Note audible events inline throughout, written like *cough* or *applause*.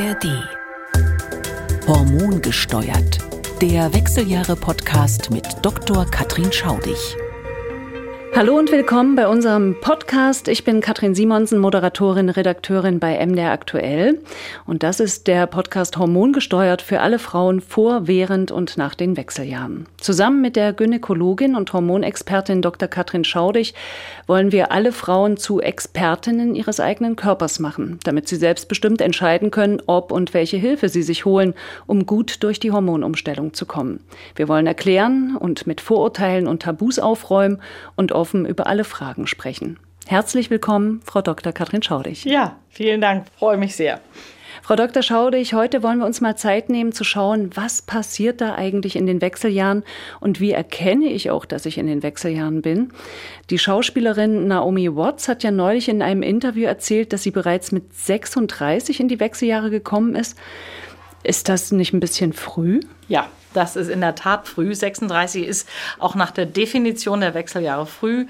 ARD. Hormongesteuert. Der Wechseljahre-Podcast mit Dr. Katrin Schaudig. Hallo und willkommen bei unserem Podcast. Ich bin Katrin Simonsen, Moderatorin, Redakteurin bei MDR Aktuell. Und das ist der Podcast Hormongesteuert für alle Frauen vor, während und nach den Wechseljahren. Zusammen mit der Gynäkologin und Hormonexpertin Dr. Katrin Schaudig wollen wir alle Frauen zu Expertinnen ihres eigenen Körpers machen, damit sie selbstbestimmt entscheiden können, ob und welche Hilfe sie sich holen, um gut durch die Hormonumstellung zu kommen. Wir wollen erklären und mit Vorurteilen und Tabus aufräumen und offen über alle Fragen sprechen. Herzlich willkommen, Frau Dr. Katrin Schaudig. Ja, vielen Dank, freue mich sehr. Frau Dr. Schaudig, heute wollen wir uns mal Zeit nehmen zu schauen, was passiert da eigentlich in den Wechseljahren und wie erkenne ich auch, dass ich in den Wechseljahren bin. Die Schauspielerin Naomi Watts hat ja neulich in einem Interview erzählt, dass sie bereits mit 36 in die Wechseljahre gekommen ist. Ist das nicht ein bisschen früh? Ja, das ist in der Tat früh. 36 ist auch nach der Definition der Wechseljahre früh.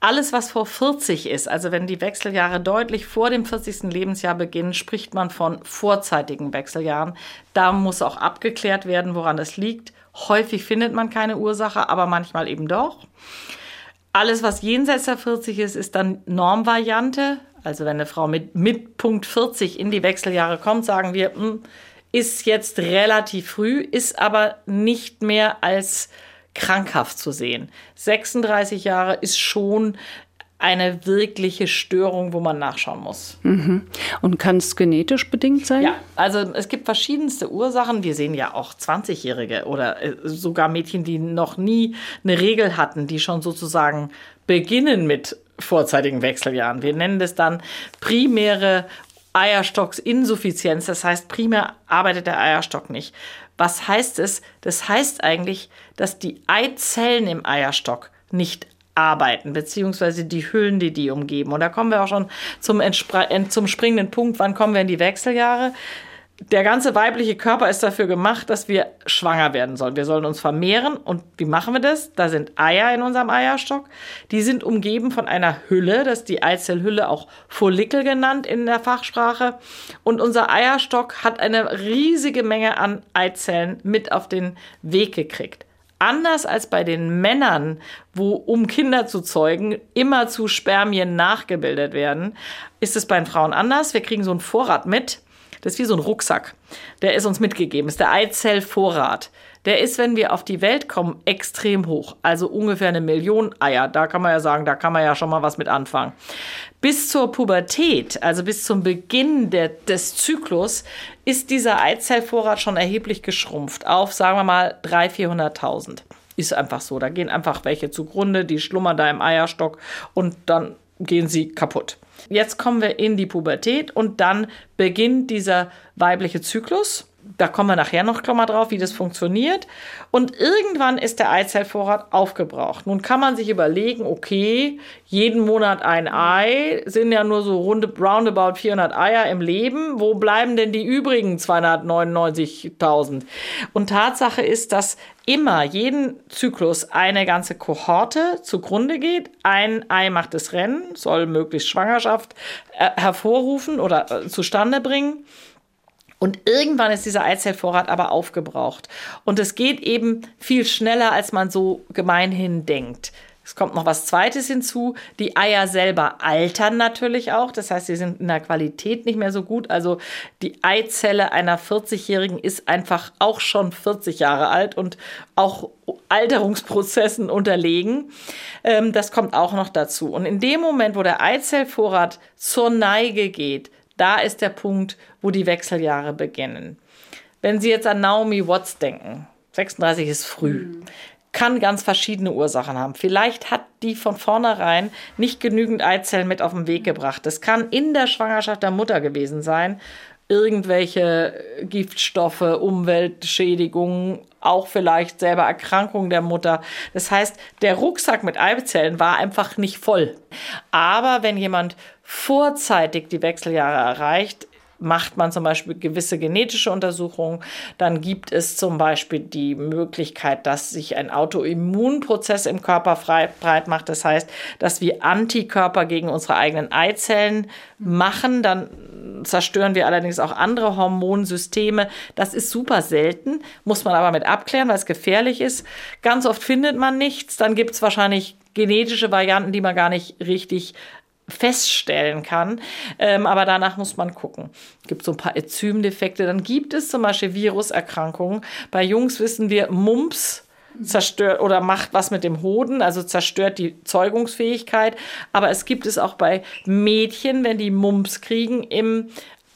Alles, was vor 40 ist, also wenn die Wechseljahre deutlich vor dem 40. Lebensjahr beginnen, spricht man von vorzeitigen Wechseljahren. Da muss auch abgeklärt werden, woran das liegt. Häufig findet man keine Ursache, aber manchmal eben doch. Alles, was jenseits der 40 ist, ist dann Normvariante. Also wenn eine Frau mit, mit Punkt 40 in die Wechseljahre kommt, sagen wir, mh, hm, ist jetzt relativ früh, ist aber nicht mehr als krankhaft zu sehen. 36 Jahre ist schon eine wirkliche Störung, wo man nachschauen muss. Mhm. Und kann es genetisch bedingt sein? Ja, also es gibt verschiedenste Ursachen. Wir sehen ja auch 20-Jährige oder äh, sogar Mädchen, die noch nie eine Regel hatten, die schon sozusagen beginnen mit vorzeitigen Wechseljahren. Wir nennen das dann primäre Eierstocksinsuffizienz. Das heißt, primär arbeitet der Eierstock nicht. Was heißt es? Das heißt eigentlich, dass die Eizellen im Eierstock nicht arbeiten, beziehungsweise die Hüllen, die die umgeben. Und da kommen wir auch schon zum, zum springenden Punkt. Wann kommen wir in die Wechseljahre? Der ganze weibliche Körper ist dafür gemacht, dass wir schwanger werden sollen. Wir sollen uns vermehren. Und wie machen wir das? Da sind Eier in unserem Eierstock. Die sind umgeben von einer Hülle, das ist die Eizellhülle, auch Follikel genannt in der Fachsprache. Und unser Eierstock hat eine riesige Menge an Eizellen mit auf den Weg gekriegt. Anders als bei den Männern, wo um Kinder zu zeugen immer zu Spermien nachgebildet werden, ist es bei den Frauen anders. Wir kriegen so einen Vorrat mit das ist wie so ein Rucksack. Der ist uns mitgegeben. Das ist der Eizellvorrat. Der ist, wenn wir auf die Welt kommen, extrem hoch. Also ungefähr eine Million Eier. Da kann man ja sagen, da kann man ja schon mal was mit anfangen. Bis zur Pubertät, also bis zum Beginn der, des Zyklus, ist dieser Eizellvorrat schon erheblich geschrumpft auf, sagen wir mal, 300.000, 400.000. Ist einfach so. Da gehen einfach welche zugrunde, die schlummern da im Eierstock und dann gehen sie kaputt. Jetzt kommen wir in die Pubertät und dann beginnt dieser weibliche Zyklus. Da kommen wir nachher noch mal drauf, wie das funktioniert. Und irgendwann ist der Eizellvorrat aufgebraucht. Nun kann man sich überlegen, okay, jeden Monat ein Ei, sind ja nur so runde, roundabout 400 Eier im Leben. Wo bleiben denn die übrigen 299.000? Und Tatsache ist, dass immer jeden Zyklus eine ganze Kohorte zugrunde geht. Ein Ei macht das Rennen, soll möglichst Schwangerschaft äh, hervorrufen oder äh, zustande bringen. Und irgendwann ist dieser Eizellvorrat aber aufgebraucht. Und es geht eben viel schneller, als man so gemeinhin denkt. Es kommt noch was Zweites hinzu. Die Eier selber altern natürlich auch. Das heißt, sie sind in der Qualität nicht mehr so gut. Also die Eizelle einer 40-Jährigen ist einfach auch schon 40 Jahre alt und auch Alterungsprozessen unterlegen. Ähm, das kommt auch noch dazu. Und in dem Moment, wo der Eizellvorrat zur Neige geht, da ist der Punkt, wo die Wechseljahre beginnen. Wenn Sie jetzt an Naomi Watts denken, 36 ist früh. Mhm kann ganz verschiedene Ursachen haben. Vielleicht hat die von vornherein nicht genügend Eizellen mit auf den Weg gebracht. Das kann in der Schwangerschaft der Mutter gewesen sein. Irgendwelche Giftstoffe, Umweltschädigungen, auch vielleicht selber Erkrankungen der Mutter. Das heißt, der Rucksack mit Eizellen war einfach nicht voll. Aber wenn jemand vorzeitig die Wechseljahre erreicht, macht man zum Beispiel gewisse genetische Untersuchungen. Dann gibt es zum Beispiel die Möglichkeit, dass sich ein Autoimmunprozess im Körper frei, breit macht. Das heißt, dass wir Antikörper gegen unsere eigenen Eizellen machen. Dann zerstören wir allerdings auch andere Hormonsysteme. Das ist super selten, muss man aber mit abklären, weil es gefährlich ist. Ganz oft findet man nichts. Dann gibt es wahrscheinlich genetische Varianten, die man gar nicht richtig feststellen kann. Ähm, aber danach muss man gucken. Es gibt so ein paar Enzymdefekte. Dann gibt es zum Beispiel Viruserkrankungen. Bei Jungs wissen wir Mumps zerstört oder macht was mit dem Hoden, also zerstört die Zeugungsfähigkeit. Aber es gibt es auch bei Mädchen, wenn die Mumps kriegen im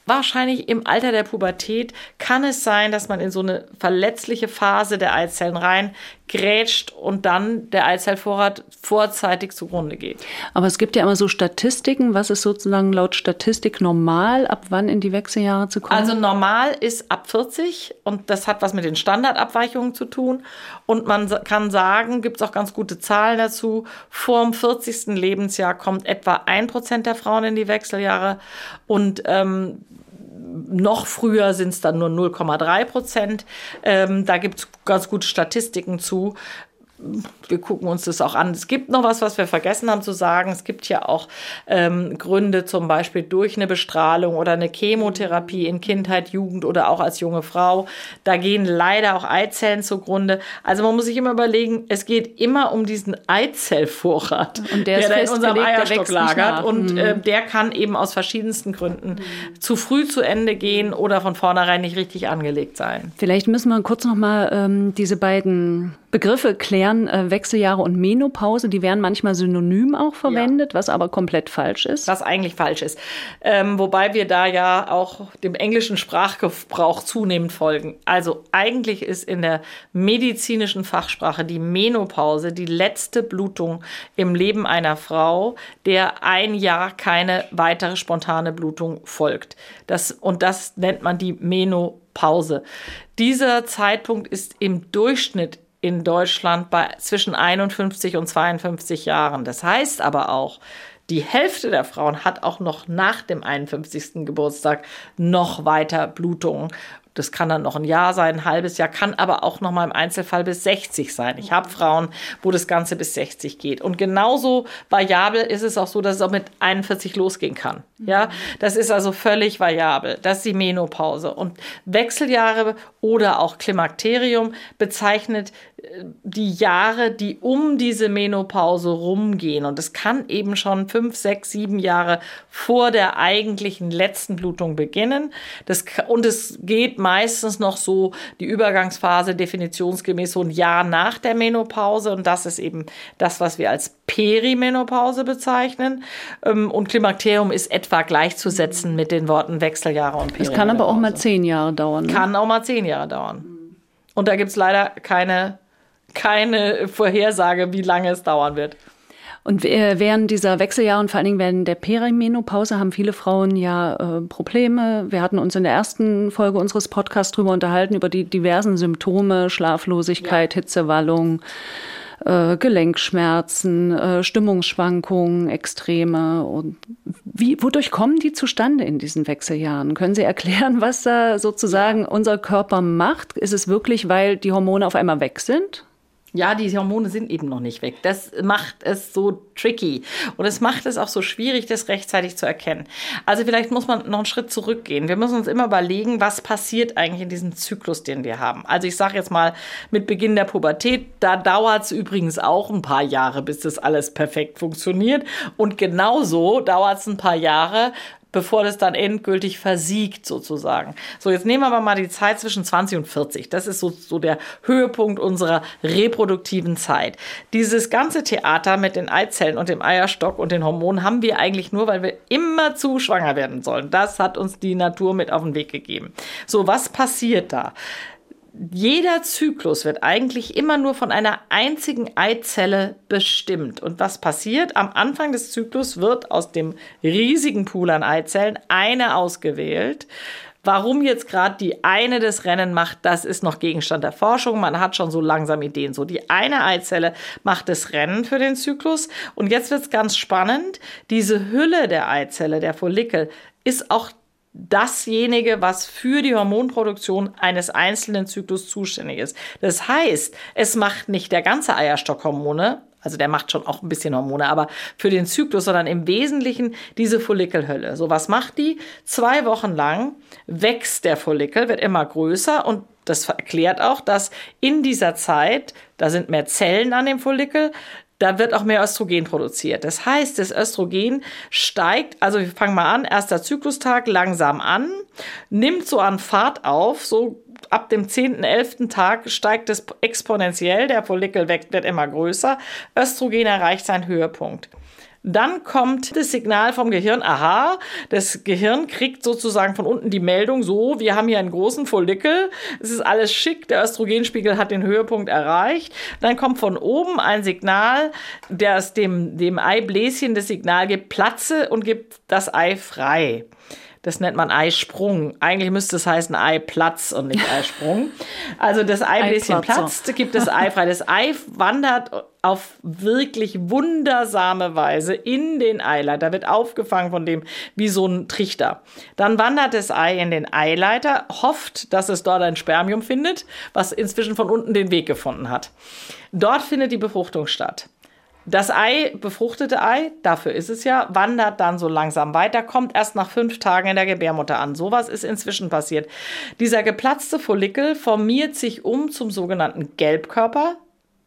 wahrscheinlich im Alter der Pubertät kann es sein, dass man in so eine verletzliche Phase der Eizellen rein grätscht und dann der Eizellvorrat vorzeitig zugrunde geht. Aber es gibt ja immer so Statistiken. Was ist sozusagen laut Statistik normal, ab wann in die Wechseljahre zu kommen? Also normal ist ab 40 und das hat was mit den Standardabweichungen zu tun. Und man kann sagen, gibt es auch ganz gute Zahlen dazu, vor dem 40. Lebensjahr kommt etwa ein Prozent der Frauen in die Wechseljahre und ähm, noch früher sind es dann nur 0,3 Prozent. Ähm, da gibt es ganz gute Statistiken zu wir gucken uns das auch an. Es gibt noch was, was wir vergessen haben zu sagen. Es gibt ja auch ähm, Gründe, zum Beispiel durch eine Bestrahlung oder eine Chemotherapie in Kindheit, Jugend oder auch als junge Frau. Da gehen leider auch Eizellen zugrunde. Also man muss sich immer überlegen, es geht immer um diesen Eizellvorrat, und der, der in unserem Eierstock lagert. Und mhm. äh, der kann eben aus verschiedensten Gründen mhm. zu früh zu Ende gehen oder von vornherein nicht richtig angelegt sein. Vielleicht müssen wir kurz noch mal ähm, diese beiden Begriffe klären, äh, Wechseljahre und Menopause, die werden manchmal synonym auch verwendet, ja. was aber komplett falsch ist. Was eigentlich falsch ist. Ähm, wobei wir da ja auch dem englischen Sprachgebrauch zunehmend folgen. Also eigentlich ist in der medizinischen Fachsprache die Menopause die letzte Blutung im Leben einer Frau, der ein Jahr keine weitere spontane Blutung folgt. Das, und das nennt man die Menopause. Dieser Zeitpunkt ist im Durchschnitt in Deutschland bei zwischen 51 und 52 Jahren. Das heißt aber auch, die Hälfte der Frauen hat auch noch nach dem 51. Geburtstag noch weiter Blutungen. Das kann dann noch ein Jahr sein, ein halbes Jahr, kann aber auch noch mal im Einzelfall bis 60 sein. Ich habe Frauen, wo das Ganze bis 60 geht. Und genauso variabel ist es auch so, dass es auch mit 41 losgehen kann. Ja, das ist also völlig variabel. Das ist die Menopause. Und Wechseljahre oder auch Klimakterium bezeichnet die Jahre, die um diese Menopause rumgehen. Und es kann eben schon fünf, sechs, sieben Jahre vor der eigentlichen letzten Blutung beginnen. Das, und es geht meistens noch so die Übergangsphase definitionsgemäß so ein Jahr nach der Menopause. Und das ist eben das, was wir als Perimenopause bezeichnen. Ähm, und Klimakterium ist etwa gleichzusetzen mit den Worten Wechseljahre und Perimenopause. Es kann aber auch mal zehn Jahre dauern. Ne? Kann auch mal zehn Jahre dauern. Und da gibt es leider keine, keine Vorhersage, wie lange es dauern wird. Und während dieser Wechseljahre und vor allen Dingen während der Perimenopause haben viele Frauen ja äh, Probleme. Wir hatten uns in der ersten Folge unseres Podcasts darüber unterhalten, über die diversen Symptome, Schlaflosigkeit, ja. Hitzewallung, äh, Gelenkschmerzen, äh, Stimmungsschwankungen, Extreme. Und wie, wodurch kommen die zustande in diesen Wechseljahren? Können Sie erklären, was da sozusagen unser Körper macht? Ist es wirklich, weil die Hormone auf einmal weg sind? Ja, die Hormone sind eben noch nicht weg. Das macht es so tricky und es macht es auch so schwierig, das rechtzeitig zu erkennen. Also vielleicht muss man noch einen Schritt zurückgehen. Wir müssen uns immer überlegen, was passiert eigentlich in diesem Zyklus, den wir haben. Also ich sage jetzt mal mit Beginn der Pubertät, da dauert es übrigens auch ein paar Jahre, bis das alles perfekt funktioniert. Und genauso dauert es ein paar Jahre, bevor das dann endgültig versiegt sozusagen. So, jetzt nehmen wir aber mal die Zeit zwischen 20 und 40. Das ist so, so der Höhepunkt unserer reproduktiven Zeit. Dieses ganze Theater mit den Eizellen und dem Eierstock und den Hormonen haben wir eigentlich nur, weil wir immer zu schwanger werden sollen. Das hat uns die Natur mit auf den Weg gegeben. So, was passiert da? Jeder Zyklus wird eigentlich immer nur von einer einzigen Eizelle bestimmt. Und was passiert? Am Anfang des Zyklus wird aus dem riesigen Pool an Eizellen eine ausgewählt. Warum jetzt gerade die eine das Rennen macht, das ist noch Gegenstand der Forschung. Man hat schon so langsam Ideen. So, die eine Eizelle macht das Rennen für den Zyklus. Und jetzt wird es ganz spannend. Diese Hülle der Eizelle, der Follikel, ist auch dasjenige, was für die Hormonproduktion eines einzelnen Zyklus zuständig ist. Das heißt, es macht nicht der ganze Eierstock Hormone, Also der macht schon auch ein bisschen Hormone, aber für den Zyklus, sondern im Wesentlichen diese Follikelhülle. So, was macht die? Zwei Wochen lang wächst der Follikel, wird immer größer und das erklärt auch, dass in dieser Zeit, da sind mehr Zellen an dem Follikel, da wird auch mehr Östrogen produziert. Das heißt, das Östrogen steigt, also wir fangen mal an, erster Zyklustag langsam an, nimmt so an Fahrt auf, so ab dem 10., 11. Tag steigt es exponentiell, der Follikel wird immer größer, Östrogen erreicht seinen Höhepunkt. Dann kommt das Signal vom Gehirn, aha, das Gehirn kriegt sozusagen von unten die Meldung, so, wir haben hier einen großen Follikel, es ist alles schick, der Östrogenspiegel hat den Höhepunkt erreicht. Dann kommt von oben ein Signal, das dem, dem Eibläschen das Signal gibt, platze und gibt das Ei frei. Das nennt man Eisprung. Eigentlich müsste es heißen Eiplatz und nicht *laughs* Eisprung. Also das Eibläschen platzt, gibt das Ei frei. Das Ei wandert auf wirklich wundersame Weise in den Eileiter, wird aufgefangen von dem wie so ein Trichter. Dann wandert das Ei in den Eileiter, hofft, dass es dort ein Spermium findet, was inzwischen von unten den Weg gefunden hat. Dort findet die Befruchtung statt. Das Ei, befruchtete Ei, dafür ist es ja, wandert dann so langsam weiter, kommt erst nach fünf Tagen in der Gebärmutter an. Sowas ist inzwischen passiert. Dieser geplatzte Follikel formiert sich um zum sogenannten Gelbkörper.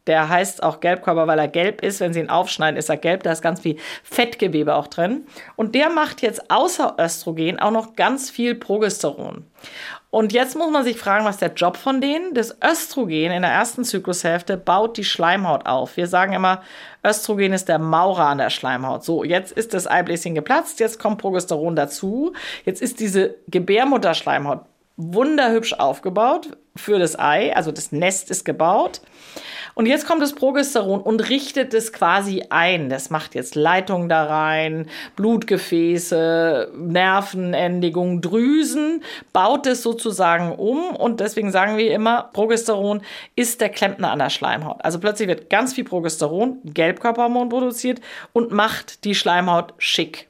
Der heißt auch Gelbkörper, weil er gelb ist. Wenn Sie ihn aufschneiden, ist er gelb. Da ist ganz viel Fettgewebe auch drin. Und der macht jetzt außer Östrogen auch noch ganz viel Progesteron. Und jetzt muss man sich fragen, was der Job von denen? Das Östrogen in der ersten Zyklushälfte baut die Schleimhaut auf. Wir sagen immer, Östrogen ist der Maurer an der Schleimhaut. So, jetzt ist das Eibläschen geplatzt, jetzt kommt Progesteron dazu. Jetzt ist diese Gebärmutterschleimhaut wunderhübsch aufgebaut für das Ei, also das Nest ist gebaut. Und jetzt kommt das Progesteron und richtet es quasi ein. Das macht jetzt Leitungen da rein, Blutgefäße, Nervenendigungen, Drüsen, baut es sozusagen um. Und deswegen sagen wir immer, Progesteron ist der Klempner an der Schleimhaut. Also plötzlich wird ganz viel Progesteron, Gelbkörperhormon produziert und macht die Schleimhaut schick.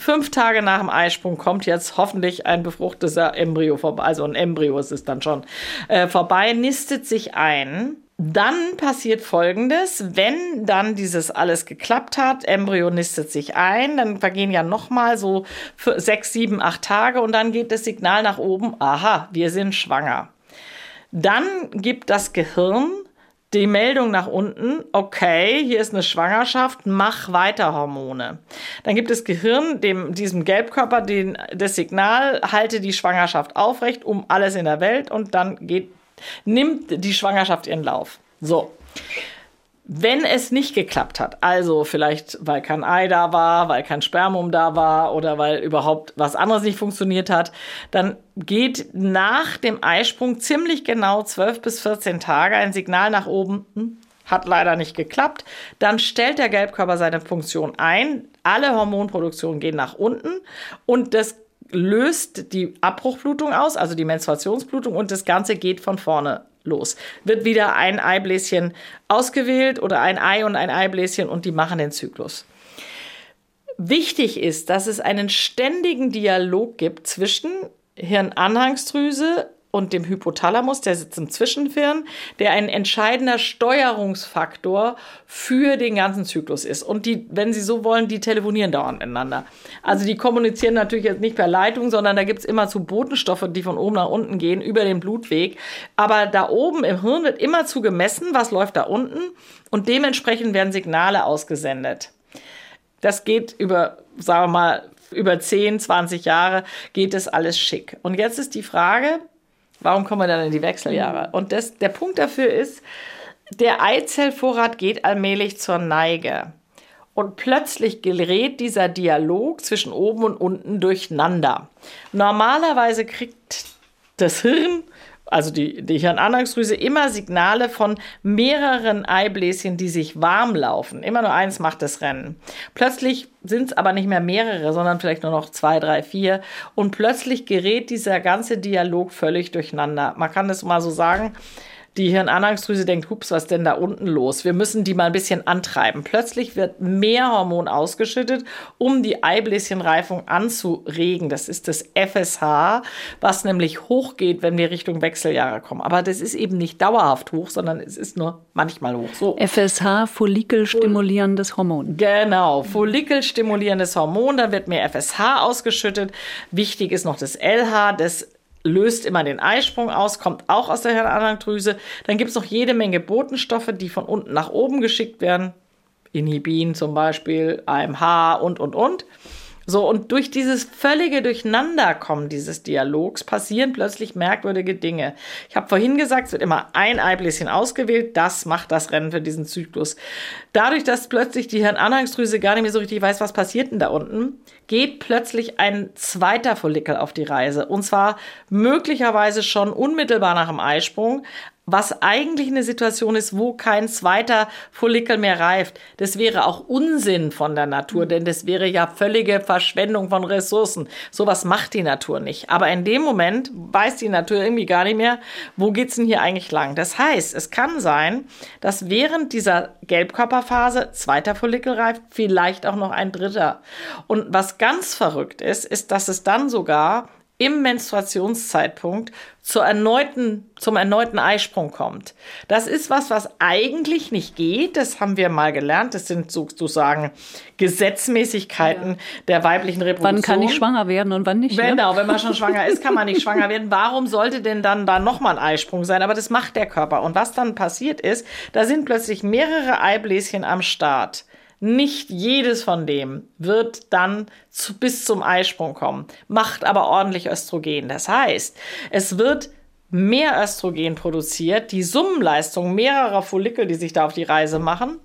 Fünf Tage nach dem Eisprung kommt jetzt hoffentlich ein befruchteter Embryo vorbei, also ein Embryo ist es dann schon, äh, vorbei, nistet sich ein dann passiert Folgendes, wenn dann dieses alles geklappt hat, Embryo nistet sich ein, dann vergehen ja nochmal so sechs, sieben, acht Tage und dann geht das Signal nach oben, aha, wir sind schwanger. Dann gibt das Gehirn die Meldung nach unten, okay, hier ist eine Schwangerschaft, mach weiter Hormone. Dann gibt das Gehirn dem, diesem Gelbkörper den, das Signal, halte die Schwangerschaft aufrecht, um alles in der Welt und dann geht nimmt die Schwangerschaft ihren Lauf. So. Wenn es nicht geklappt hat, also vielleicht weil kein Ei da war, weil kein Spermum da war oder weil überhaupt was anderes nicht funktioniert hat, dann geht nach dem Eisprung ziemlich genau 12 bis 14 Tage ein Signal nach oben, hm, hat leider nicht geklappt. Dann stellt der Gelbkörper seine Funktion ein. Alle Hormonproduktionen gehen nach unten und das löst die Abbruchblutung aus, also die Menstruationsblutung, und das Ganze geht von vorne los. Wird wieder ein Eibläschen ausgewählt oder ein Ei und ein Eibläschen und die machen den Zyklus. Wichtig ist, dass es einen ständigen Dialog gibt zwischen Hirnanhangsdrüse und dem Hypothalamus, der sitzt im Zwischenhirn, der ein entscheidender Steuerungsfaktor für den ganzen Zyklus ist. Und die, wenn Sie so wollen, die telefonieren dauernd miteinander. Also die kommunizieren natürlich jetzt nicht per Leitung, sondern da gibt es immer zu Botenstoffe, die von oben nach unten gehen, über den Blutweg. Aber da oben im Hirn wird immer zu gemessen, was läuft da unten. Und dementsprechend werden Signale ausgesendet. Das geht über, sagen wir mal, über 10, 20 Jahre geht es alles schick. Und jetzt ist die Frage, Warum kommen wir dann in die Wechseljahre? Mhm. Und das, der Punkt dafür ist, der Eizellvorrat geht allmählich zur Neige. Und plötzlich gerät dieser Dialog zwischen oben und unten durcheinander. Normalerweise kriegt das Hirn also die, die Hirnanhangsdrüse, immer Signale von mehreren Eibläschen, die sich warm laufen. Immer nur eins macht das Rennen. Plötzlich sind es aber nicht mehr mehrere, sondern vielleicht nur noch zwei, drei, vier. Und plötzlich gerät dieser ganze Dialog völlig durcheinander. Man kann das mal so sagen. Die Hirnanhangsdrüse denkt, hups, was denn da unten los? Wir müssen die mal ein bisschen antreiben. Plötzlich wird mehr Hormon ausgeschüttet, um die Eibläschenreifung anzuregen. Das ist das FSH, was nämlich hochgeht, wenn wir Richtung Wechseljahre kommen. Aber das ist eben nicht dauerhaft hoch, sondern es ist nur manchmal hoch. So. FSH, follikelstimulierendes Hormon. Genau, follikelstimulierendes Hormon, dann wird mehr FSH ausgeschüttet. Wichtig ist noch das LH, das löst immer den Eisprung aus, kommt auch aus der Hirnanhangdrüse. Dann gibt es noch jede Menge Botenstoffe, die von unten nach oben geschickt werden. Inhibin zum Beispiel, AMH und, und, und. So, und durch dieses völlige Durcheinanderkommen dieses Dialogs passieren plötzlich merkwürdige Dinge. Ich habe vorhin gesagt, es wird immer ein Eibläschen ausgewählt. Das macht das Rennen für diesen Zyklus. Dadurch, dass plötzlich die Hirnanhangsdrüse gar nicht mehr so richtig weiß, was passiert denn da unten, geht plötzlich ein zweiter Follikel auf die Reise. Und zwar möglicherweise schon unmittelbar nach dem Eisprung, was eigentlich eine Situation ist, wo kein zweiter Follikel mehr reift. Das wäre auch Unsinn von der Natur, denn das wäre ja völlige Verschwendung von Ressourcen. Sowas macht die Natur nicht. Aber in dem Moment weiß die Natur irgendwie gar nicht mehr, wo geht's denn hier eigentlich lang. Das heißt, es kann sein, dass während dieser Gelbkörperphase zweiter Follikel reift, vielleicht auch noch ein dritter. Und was ganz verrückt ist, ist, dass es dann sogar im Menstruationszeitpunkt zur erneuten, zum erneuten Eisprung kommt. Das ist was, was eigentlich nicht geht. Das haben wir mal gelernt. Das sind sozusagen Gesetzmäßigkeiten ja. der weiblichen Reproduktion. Wann kann ich schwanger werden und wann nicht? Ne? Genau, wenn man schon schwanger ist, kann man nicht schwanger werden. Warum sollte denn dann da nochmal ein Eisprung sein? Aber das macht der Körper. Und was dann passiert ist, da sind plötzlich mehrere Eibläschen am Start. Nicht jedes von dem wird dann zu, bis zum Eisprung kommen, macht aber ordentlich Östrogen. Das heißt, es wird mehr Östrogen produziert, die Summenleistung mehrerer Follikel, die sich da auf die Reise machen.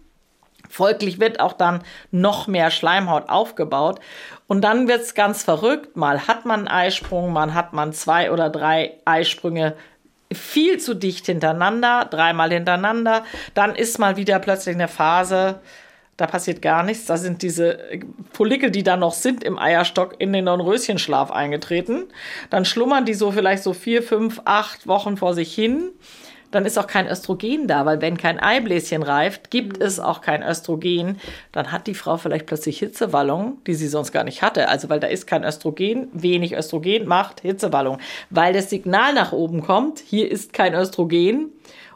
Folglich wird auch dann noch mehr Schleimhaut aufgebaut. Und dann wird es ganz verrückt. Mal hat man einen Eisprung, mal hat man zwei oder drei Eisprünge viel zu dicht hintereinander, dreimal hintereinander. Dann ist mal wieder plötzlich eine Phase, da passiert gar nichts. Da sind diese Follikel, die da noch sind im Eierstock, in den Dornröschenschlaf eingetreten. Dann schlummern die so vielleicht so vier, fünf, acht Wochen vor sich hin. Dann ist auch kein Östrogen da, weil wenn kein Eibläschen reift, gibt es auch kein Östrogen. Dann hat die Frau vielleicht plötzlich Hitzewallung, die sie sonst gar nicht hatte. Also weil da ist kein Östrogen, wenig Östrogen macht Hitzewallung. Weil das Signal nach oben kommt, hier ist kein Östrogen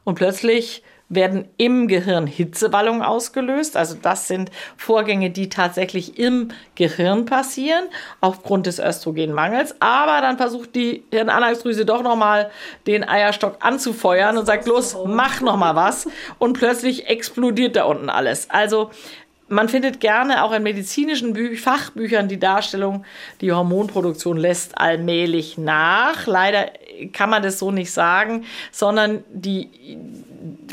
und plötzlich werden im Gehirn Hitzewallungen ausgelöst. Also das sind Vorgänge, die tatsächlich im Gehirn passieren, aufgrund des Östrogenmangels. Aber dann versucht die Hirnanhangsdrüse doch nochmal den Eierstock anzufeuern und sagt, los, mach nochmal was. Und plötzlich explodiert da unten alles. Also man findet gerne auch in medizinischen Bü Fachbüchern die Darstellung, die Hormonproduktion lässt allmählich nach. Leider kann man das so nicht sagen, sondern die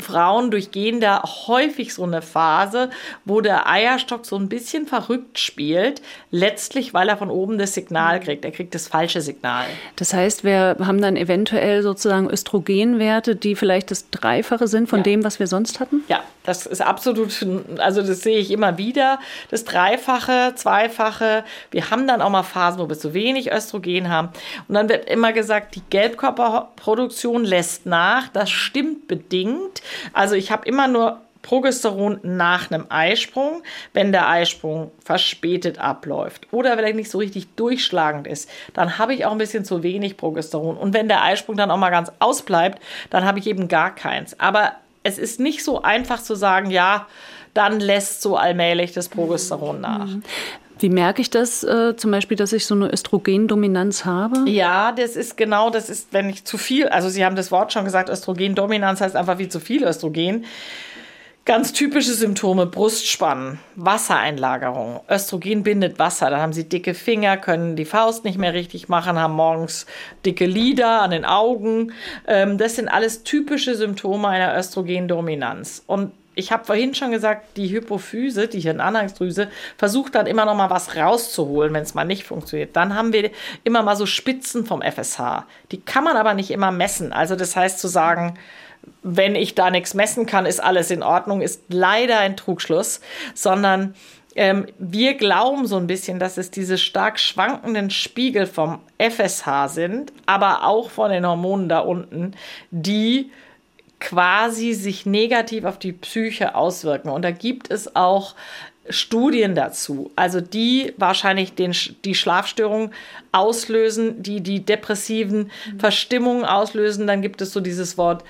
Frauen durchgehen da häufig so eine Phase, wo der Eierstock so ein bisschen verrückt spielt, letztlich, weil er von oben das Signal kriegt. Er kriegt das falsche Signal. Das heißt, wir haben dann eventuell sozusagen Östrogenwerte, die vielleicht das Dreifache sind von ja. dem, was wir sonst hatten? Ja, das ist absolut, also das sehe ich immer wieder, das Dreifache, Zweifache. Wir haben dann auch mal Phasen, wo wir zu wenig Östrogen haben. Und dann wird immer gesagt, die Gelbkörperproduktion lässt nach. Das stimmt bedingt. Also ich habe immer nur Progesteron nach einem Eisprung, wenn der Eisprung verspätet abläuft oder vielleicht nicht so richtig durchschlagend ist, dann habe ich auch ein bisschen zu wenig Progesteron. Und wenn der Eisprung dann auch mal ganz ausbleibt, dann habe ich eben gar keins. Aber es ist nicht so einfach zu sagen, ja, dann lässt so allmählich das Progesteron nach. Wie merke ich das äh, zum Beispiel, dass ich so eine Östrogendominanz habe? Ja, das ist genau, das ist, wenn ich zu viel, also Sie haben das Wort schon gesagt, Östrogendominanz heißt einfach wie zu viel Östrogen. Ganz typische Symptome: Brustspannen, Wassereinlagerung. Östrogen bindet Wasser. Dann haben sie dicke Finger, können die Faust nicht mehr richtig machen, haben morgens dicke Lider an den Augen. Ähm, das sind alles typische Symptome einer Östrogendominanz. Und ich habe vorhin schon gesagt, die Hypophyse, die Hirnanhangsdrüse, versucht dann immer noch mal was rauszuholen, wenn es mal nicht funktioniert. Dann haben wir immer mal so Spitzen vom FSH. Die kann man aber nicht immer messen. Also das heißt zu sagen, wenn ich da nichts messen kann, ist alles in Ordnung, ist leider ein Trugschluss, sondern ähm, wir glauben so ein bisschen, dass es diese stark schwankenden Spiegel vom FSH sind, aber auch von den Hormonen da unten, die quasi sich negativ auf die Psyche auswirken. Und da gibt es auch Studien dazu, also die wahrscheinlich den, die Schlafstörungen auslösen, die die depressiven Verstimmungen auslösen. Dann gibt es so dieses Wort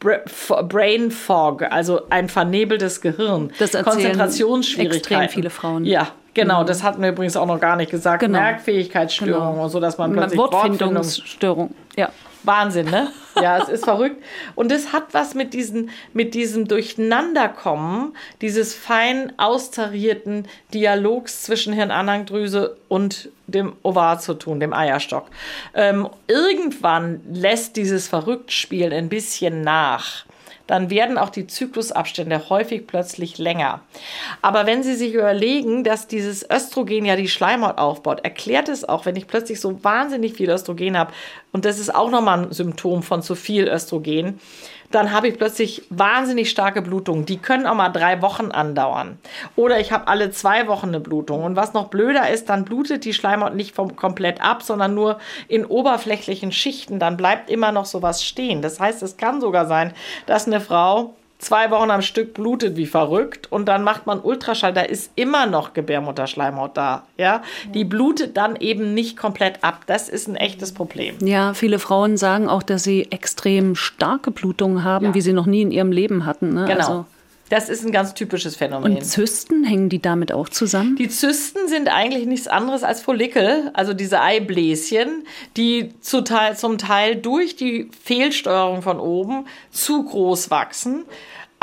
Brain Fog, also ein vernebeltes Gehirn. Das Konzentrationsschwierigkeiten. Extrem viele Frauen. Ja, genau. Mhm. Das hatten wir übrigens auch noch gar nicht gesagt. Genau. Merkfähigkeitsstörungen genau. und so, dass man plötzlich Wortfindungsstörung. Ja. Wahnsinn, ne? Ja, es ist verrückt. Und es hat was mit, diesen, mit diesem Durcheinanderkommen, dieses fein austarierten Dialogs zwischen Hirnanhangdrüse und dem Ovar zu tun, dem Eierstock. Ähm, irgendwann lässt dieses Verrücktspielen ein bisschen nach dann werden auch die Zyklusabstände häufig plötzlich länger. Aber wenn Sie sich überlegen, dass dieses Östrogen ja die Schleimhaut aufbaut, erklärt es auch, wenn ich plötzlich so wahnsinnig viel Östrogen habe, und das ist auch nochmal ein Symptom von zu viel Östrogen, dann habe ich plötzlich wahnsinnig starke Blutungen. Die können auch mal drei Wochen andauern. Oder ich habe alle zwei Wochen eine Blutung. Und was noch blöder ist, dann blutet die Schleimhaut nicht vom, komplett ab, sondern nur in oberflächlichen Schichten. Dann bleibt immer noch sowas stehen. Das heißt, es kann sogar sein, dass eine Frau zwei Wochen am Stück blutet wie verrückt und dann macht man Ultraschall, da ist immer noch Gebärmutterschleimhaut da, ja? Die blutet dann eben nicht komplett ab. Das ist ein echtes Problem. Ja, viele Frauen sagen auch, dass sie extrem starke Blutungen haben, ja. wie sie noch nie in ihrem Leben hatten. Ne? Genau. Also das ist ein ganz typisches Phänomen. Und Zysten, hängen die damit auch zusammen? Die Zysten sind eigentlich nichts anderes als Follikel, also diese Eibläschen, die zu Teil, zum Teil durch die Fehlsteuerung von oben zu groß wachsen.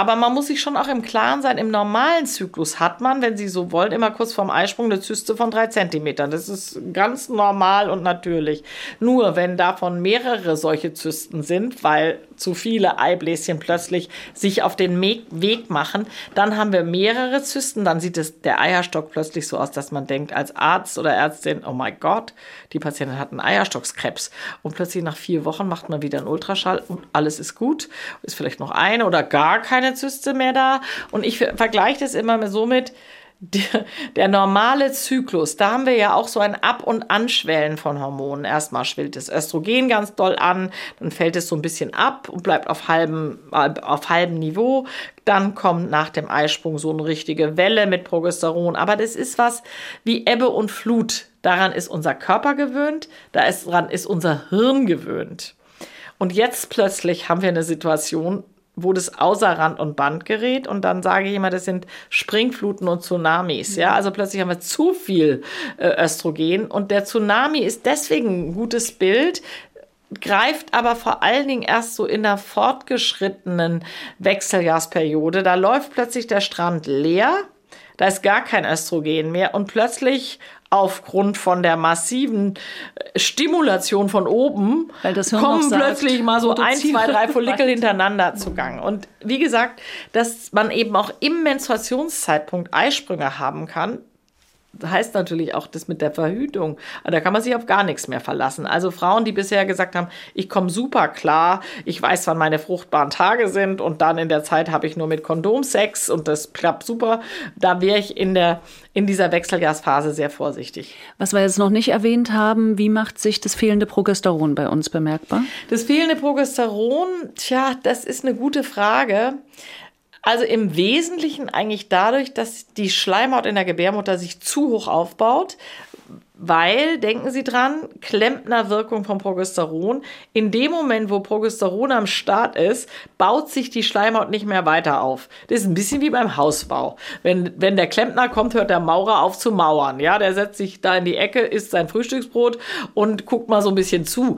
Aber man muss sich schon auch im Klaren sein, im normalen Zyklus hat man, wenn Sie so wollen, immer kurz vorm Eisprung eine Zyste von drei Zentimetern. Das ist ganz normal und natürlich. Nur wenn davon mehrere solche Zysten sind, weil zu viele Eibläschen plötzlich sich auf den Weg machen, dann haben wir mehrere Zysten. Dann sieht es der Eierstock plötzlich so aus, dass man denkt als Arzt oder Ärztin, oh mein Gott, die Patientin hat einen Eierstockskrebs. Und plötzlich nach vier Wochen macht man wieder einen Ultraschall und alles ist gut. Ist vielleicht noch eine oder gar keine Zyste mehr da. Und ich vergleiche das immer so mit, der, der, normale Zyklus, da haben wir ja auch so ein Ab- und Anschwellen von Hormonen. Erstmal schwillt das Östrogen ganz doll an, dann fällt es so ein bisschen ab und bleibt auf halbem, auf halbem Niveau. Dann kommt nach dem Eisprung so eine richtige Welle mit Progesteron. Aber das ist was wie Ebbe und Flut. Daran ist unser Körper gewöhnt, daran ist unser Hirn gewöhnt. Und jetzt plötzlich haben wir eine Situation, wo das außer Rand und Band gerät und dann sage ich immer, das sind Springfluten und Tsunamis. Ja, also plötzlich haben wir zu viel äh, Östrogen und der Tsunami ist deswegen ein gutes Bild, greift aber vor allen Dingen erst so in der fortgeschrittenen Wechseljahrsperiode. Da läuft plötzlich der Strand leer, da ist gar kein Östrogen mehr und plötzlich aufgrund von der massiven äh, Stimulation von oben kommen plötzlich sagt, mal so ein, zwei, drei *laughs* Follikel hintereinander zugange. Und wie gesagt, dass man eben auch im Menstruationszeitpunkt Eisprünge haben kann, heißt natürlich auch das mit der Verhütung. Da kann man sich auf gar nichts mehr verlassen. Also Frauen, die bisher gesagt haben, ich komme super klar, ich weiß, wann meine fruchtbaren Tage sind und dann in der Zeit habe ich nur mit Kondom Sex und das klappt super, da wäre ich in, der, in dieser Wechseljahrsphase sehr vorsichtig. Was wir jetzt noch nicht erwähnt haben, wie macht sich das fehlende Progesteron bei uns bemerkbar? Das fehlende Progesteron, tja, das ist eine gute Frage. Also im Wesentlichen eigentlich dadurch, dass die Schleimhaut in der Gebärmutter sich zu hoch aufbaut, weil, denken Sie dran, Klempnerwirkung von Progesteron. In dem Moment, wo Progesteron am Start ist, baut sich die Schleimhaut nicht mehr weiter auf. Das ist ein bisschen wie beim Hausbau. Wenn, wenn der Klempner kommt, hört der Maurer auf zu mauern. Ja, der setzt sich da in die Ecke, isst sein Frühstücksbrot und guckt mal so ein bisschen zu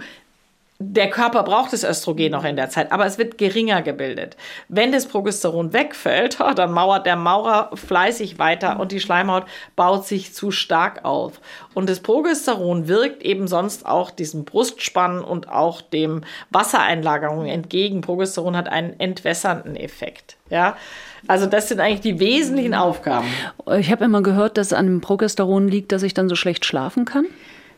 der Körper braucht das Östrogen noch in der Zeit, aber es wird geringer gebildet. Wenn das Progesteron wegfällt, *laughs* dann mauert der Maurer fleißig weiter und die Schleimhaut baut sich zu stark auf. Und das Progesteron wirkt eben sonst auch diesem Brustspannen und auch dem Wassereinlagerungen entgegen. Progesteron hat einen entwässernden Effekt. Ja, also das sind eigentlich die wesentlichen Aufgaben. Ich habe immer gehört, dass an dem Progesteron liegt, dass ich dann so schlecht schlafen kann.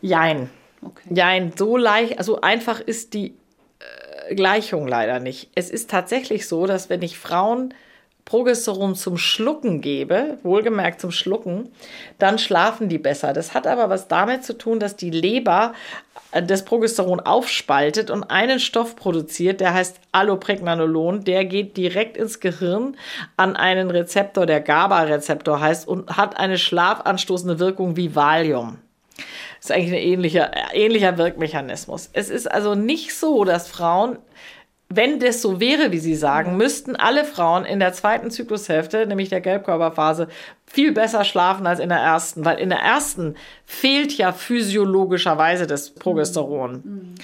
Jein. Okay. Nein, so leicht, also einfach ist die äh, Gleichung leider nicht. Es ist tatsächlich so, dass wenn ich Frauen Progesteron zum Schlucken gebe, wohlgemerkt zum Schlucken, dann schlafen die besser. Das hat aber was damit zu tun, dass die Leber äh, das Progesteron aufspaltet und einen Stoff produziert, der heißt Allopregnanolon, der geht direkt ins Gehirn an einen Rezeptor, der GABA-Rezeptor heißt und hat eine schlafanstoßende Wirkung wie Valium. Das ist eigentlich ein ähnlicher, ähnlicher Wirkmechanismus. Es ist also nicht so, dass Frauen wenn das so wäre, wie Sie sagen, müssten alle Frauen in der zweiten Zyklushälfte, nämlich der Gelbkörperphase, viel besser schlafen als in der ersten, weil in der ersten fehlt ja physiologischerweise das Progesteron.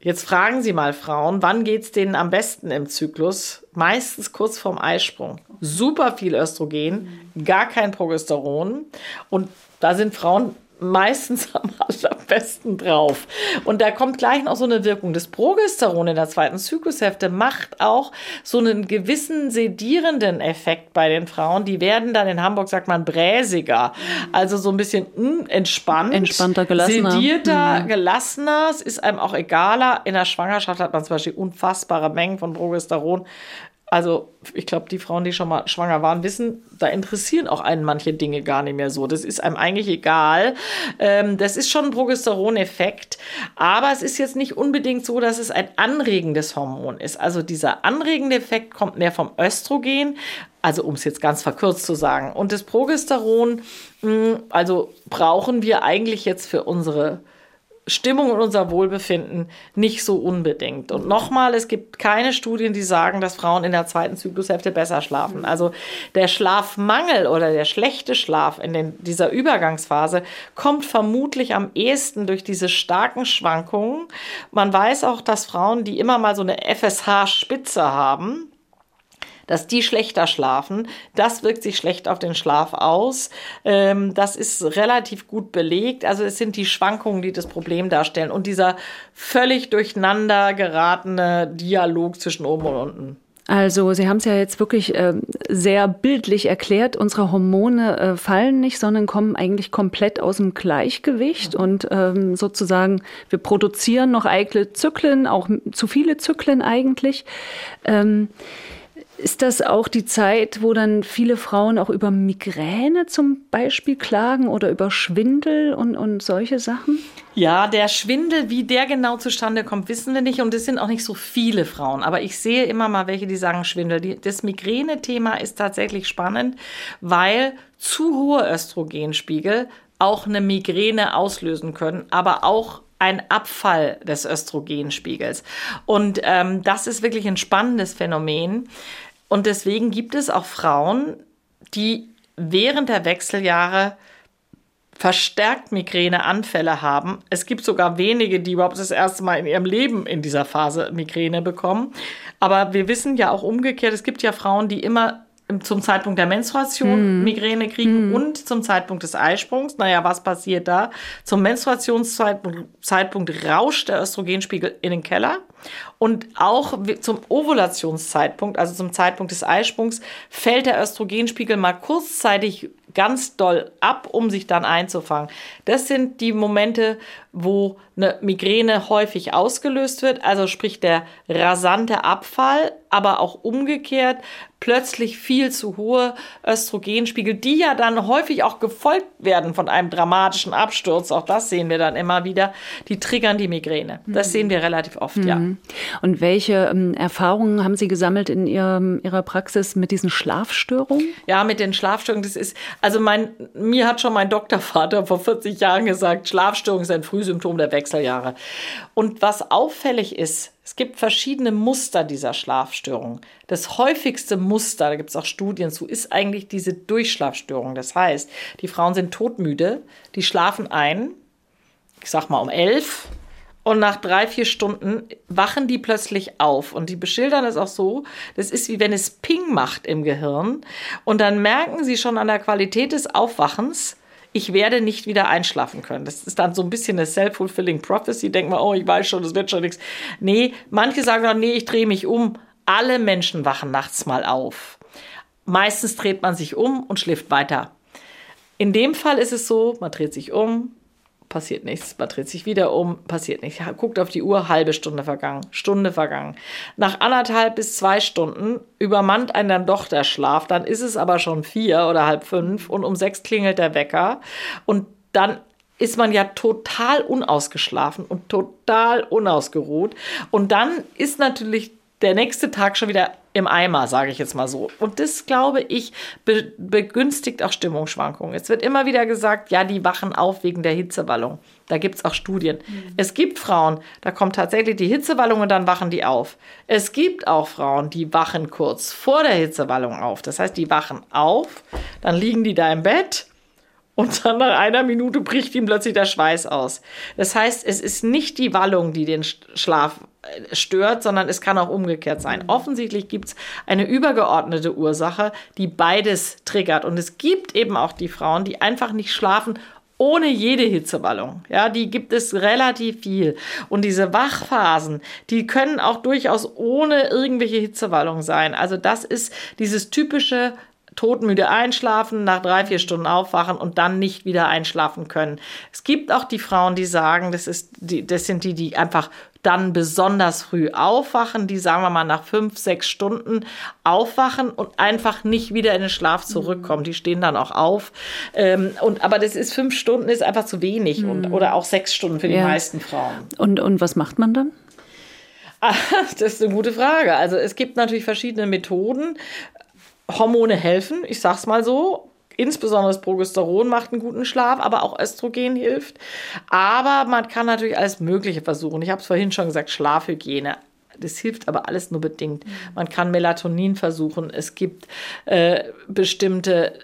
Jetzt fragen Sie mal Frauen, wann geht es denen am besten im Zyklus? Meistens kurz vorm Eisprung. Super viel Östrogen, gar kein Progesteron. Und da sind Frauen meistens am allerbesten drauf. Und da kommt gleich noch so eine Wirkung. Das Progesteron in der zweiten Zyklushälfte macht auch so einen gewissen sedierenden Effekt bei den Frauen. Die werden dann in Hamburg, sagt man, bräsiger. Also so ein bisschen mh, hm, entspannt. Entspannter, gelassener. Sedierter, mhm. gelassener. Es ist einem auch egaler. In der Schwangerschaft hat man zum Beispiel unfassbare Mengen von Progesteron. Also ich glaube, die Frauen, die schon mal schwanger waren, wissen, da interessieren auch einen manche Dinge gar nicht mehr so. Das ist einem eigentlich egal. Ähm, das ist schon ein Progesteroneffekt. Aber es ist jetzt nicht unbedingt so, dass es ein anregendes Hormon ist. Also dieser anregende Effekt kommt mehr vom Östrogen. Also um es jetzt ganz verkürzt zu sagen. Und das Progesteron, mh, hm, also brauchen wir eigentlich jetzt für unsere Stimmung und unser Wohlbefinden nicht so unbedingt. Und nochmal, es gibt keine Studien, die sagen, dass Frauen in der zweiten Zyklushälfte besser schlafen. Also der Schlafmangel oder der schlechte Schlaf in den, dieser Übergangsphase kommt vermutlich am ehesten durch diese starken Schwankungen. Man weiß auch, dass Frauen, die immer mal so eine FSH-Spitze haben, dass die schlechter schlafen. Das wirkt sich schlecht auf den Schlaf aus. Ähm, das ist relativ gut belegt. Also es sind die Schwankungen, die das Problem darstellen und dieser völlig durcheinander geratene Dialog zwischen oben und unten. Also Sie haben es ja jetzt wirklich äh, sehr bildlich erklärt. Unsere Hormone äh, fallen nicht, sondern kommen eigentlich komplett aus dem Gleichgewicht. Und ähm, sozusagen, wir produzieren noch eitle Zyklen, auch zu viele Zyklen eigentlich. Ähm, ist das auch die Zeit, wo dann viele Frauen auch über Migräne zum Beispiel klagen oder über Schwindel und, und solche Sachen? Ja, der Schwindel, wie der genau zustande kommt, wissen wir nicht. Und es sind auch nicht so viele Frauen. Aber ich sehe immer mal welche, die sagen Schwindel. Das Migräne-Thema ist tatsächlich spannend, weil zu hohe Östrogenspiegel auch eine Migräne auslösen können, aber auch ein Abfall des Östrogenspiegels. Und ähm, das ist wirklich ein spannendes Phänomen. Und deswegen gibt es auch Frauen, die während der Wechseljahre verstärkt Migräneanfälle haben. Es gibt sogar wenige, die überhaupt das erste Mal in ihrem Leben in dieser Phase Migräne bekommen. Aber wir wissen ja auch umgekehrt, es gibt ja Frauen, die immer zum Zeitpunkt der Menstruation mm. Migräne kriegen mm. und zum Zeitpunkt des Eisprungs. Naja, was passiert da? Zum Menstruationszeitpunkt Zeitpunkt rauscht der Östrogenspiegel in den Keller und auch zum Ovulationszeitpunkt, also zum Zeitpunkt des Eisprungs, fällt der Östrogenspiegel mal kurzzeitig ganz doll ab, um sich dann einzufangen. Das sind die Momente, wo eine Migräne häufig ausgelöst wird, also sprich der rasante Abfall, aber auch umgekehrt plötzlich viel zu hohe Östrogenspiegel, die ja dann häufig auch gefolgt werden von einem dramatischen Absturz. Auch das sehen wir dann immer wieder. Die triggern die Migräne. Das mhm. sehen wir relativ oft, mhm. ja. Und welche ähm, Erfahrungen haben Sie gesammelt in Ihrem, Ihrer Praxis mit diesen Schlafstörungen? Ja, mit den Schlafstörungen, das ist, also mein, mir hat schon mein Doktorvater vor 40 Jahren gesagt, Schlafstörungen sind ein Frühsymptom der Wechseljahre. Und was auffällig ist, es gibt verschiedene Muster dieser Schlafstörung. Das häufigste Muster, da gibt es auch Studien zu, ist eigentlich diese Durchschlafstörung. Das heißt, die Frauen sind todmüde, die schlafen ein, ich sag mal um elf, und nach drei, vier Stunden wachen die plötzlich auf. Und die beschildern es auch so, das ist wie wenn es Ping macht im Gehirn. Und dann merken sie schon an der Qualität des Aufwachens, ich werde nicht wieder einschlafen können. Das ist dann so ein bisschen eine self-fulfilling prophecy. Denkt man, oh, ich weiß schon, das wird schon nichts. Nee, manche sagen dann, nee, ich drehe mich um. Alle Menschen wachen nachts mal auf. Meistens dreht man sich um und schläft weiter. In dem Fall ist es so, man dreht sich um, passiert nichts. Man dreht sich wieder um, passiert nichts. Guckt auf die Uhr, halbe Stunde vergangen, Stunde vergangen. Nach anderthalb bis zwei Stunden übermannt einen dann doch der Schlaf. Dann ist es aber schon vier oder halb fünf und um sechs klingelt der Wecker. Und dann ist man ja total unausgeschlafen und total unausgeruht. Und dann ist natürlich der nächste Tag schon wieder im Eimer, sage ich jetzt mal so. Und das, glaube ich, be begünstigt auch Stimmungsschwankungen. Es wird immer wieder gesagt, ja, die wachen auf wegen der Hitzewallung. Da gibt es auch Studien. Mhm. Es gibt Frauen, da kommt tatsächlich die Hitzewallung und dann wachen die auf. Es gibt auch Frauen, die wachen kurz vor der Hitzewallung auf. Das heißt, die wachen auf, dann liegen die da im Bett und dann nach einer Minute bricht ihm plötzlich der Schweiß aus. Das heißt, es ist nicht die Wallung, die den Schlaf stört, sondern es kann auch umgekehrt sein. Offensichtlich gibt es eine übergeordnete Ursache, die beides triggert. Und es gibt eben auch die Frauen, die einfach nicht schlafen, ohne jede Hitzewallung. Ja, die gibt es relativ viel. Und diese Wachphasen, die können auch durchaus ohne irgendwelche Hitzewallung sein. Also das ist dieses typische todmüde einschlafen, nach drei, vier Stunden aufwachen und dann nicht wieder einschlafen können. Es gibt auch die Frauen, die sagen, das, ist die, das sind die, die einfach dann besonders früh aufwachen, die sagen wir mal nach fünf, sechs Stunden aufwachen und einfach nicht wieder in den Schlaf zurückkommen. Die stehen dann auch auf. Ähm, und, aber das ist fünf Stunden ist einfach zu wenig mhm. und, oder auch sechs Stunden für die ja. meisten Frauen. Und, und was macht man dann? *laughs* Das ist eine gute Frage. Also es gibt natürlich verschiedene Methoden. Hormone helfen, ich sag's mal so. Insbesondere das Progesteron macht einen guten Schlaf, aber auch Östrogen hilft. Aber man kann natürlich alles Mögliche versuchen. Ich habe es vorhin schon gesagt, Schlafhygiene. Das hilft aber alles nur bedingt. Man kann Melatonin versuchen. Es gibt äh, bestimmte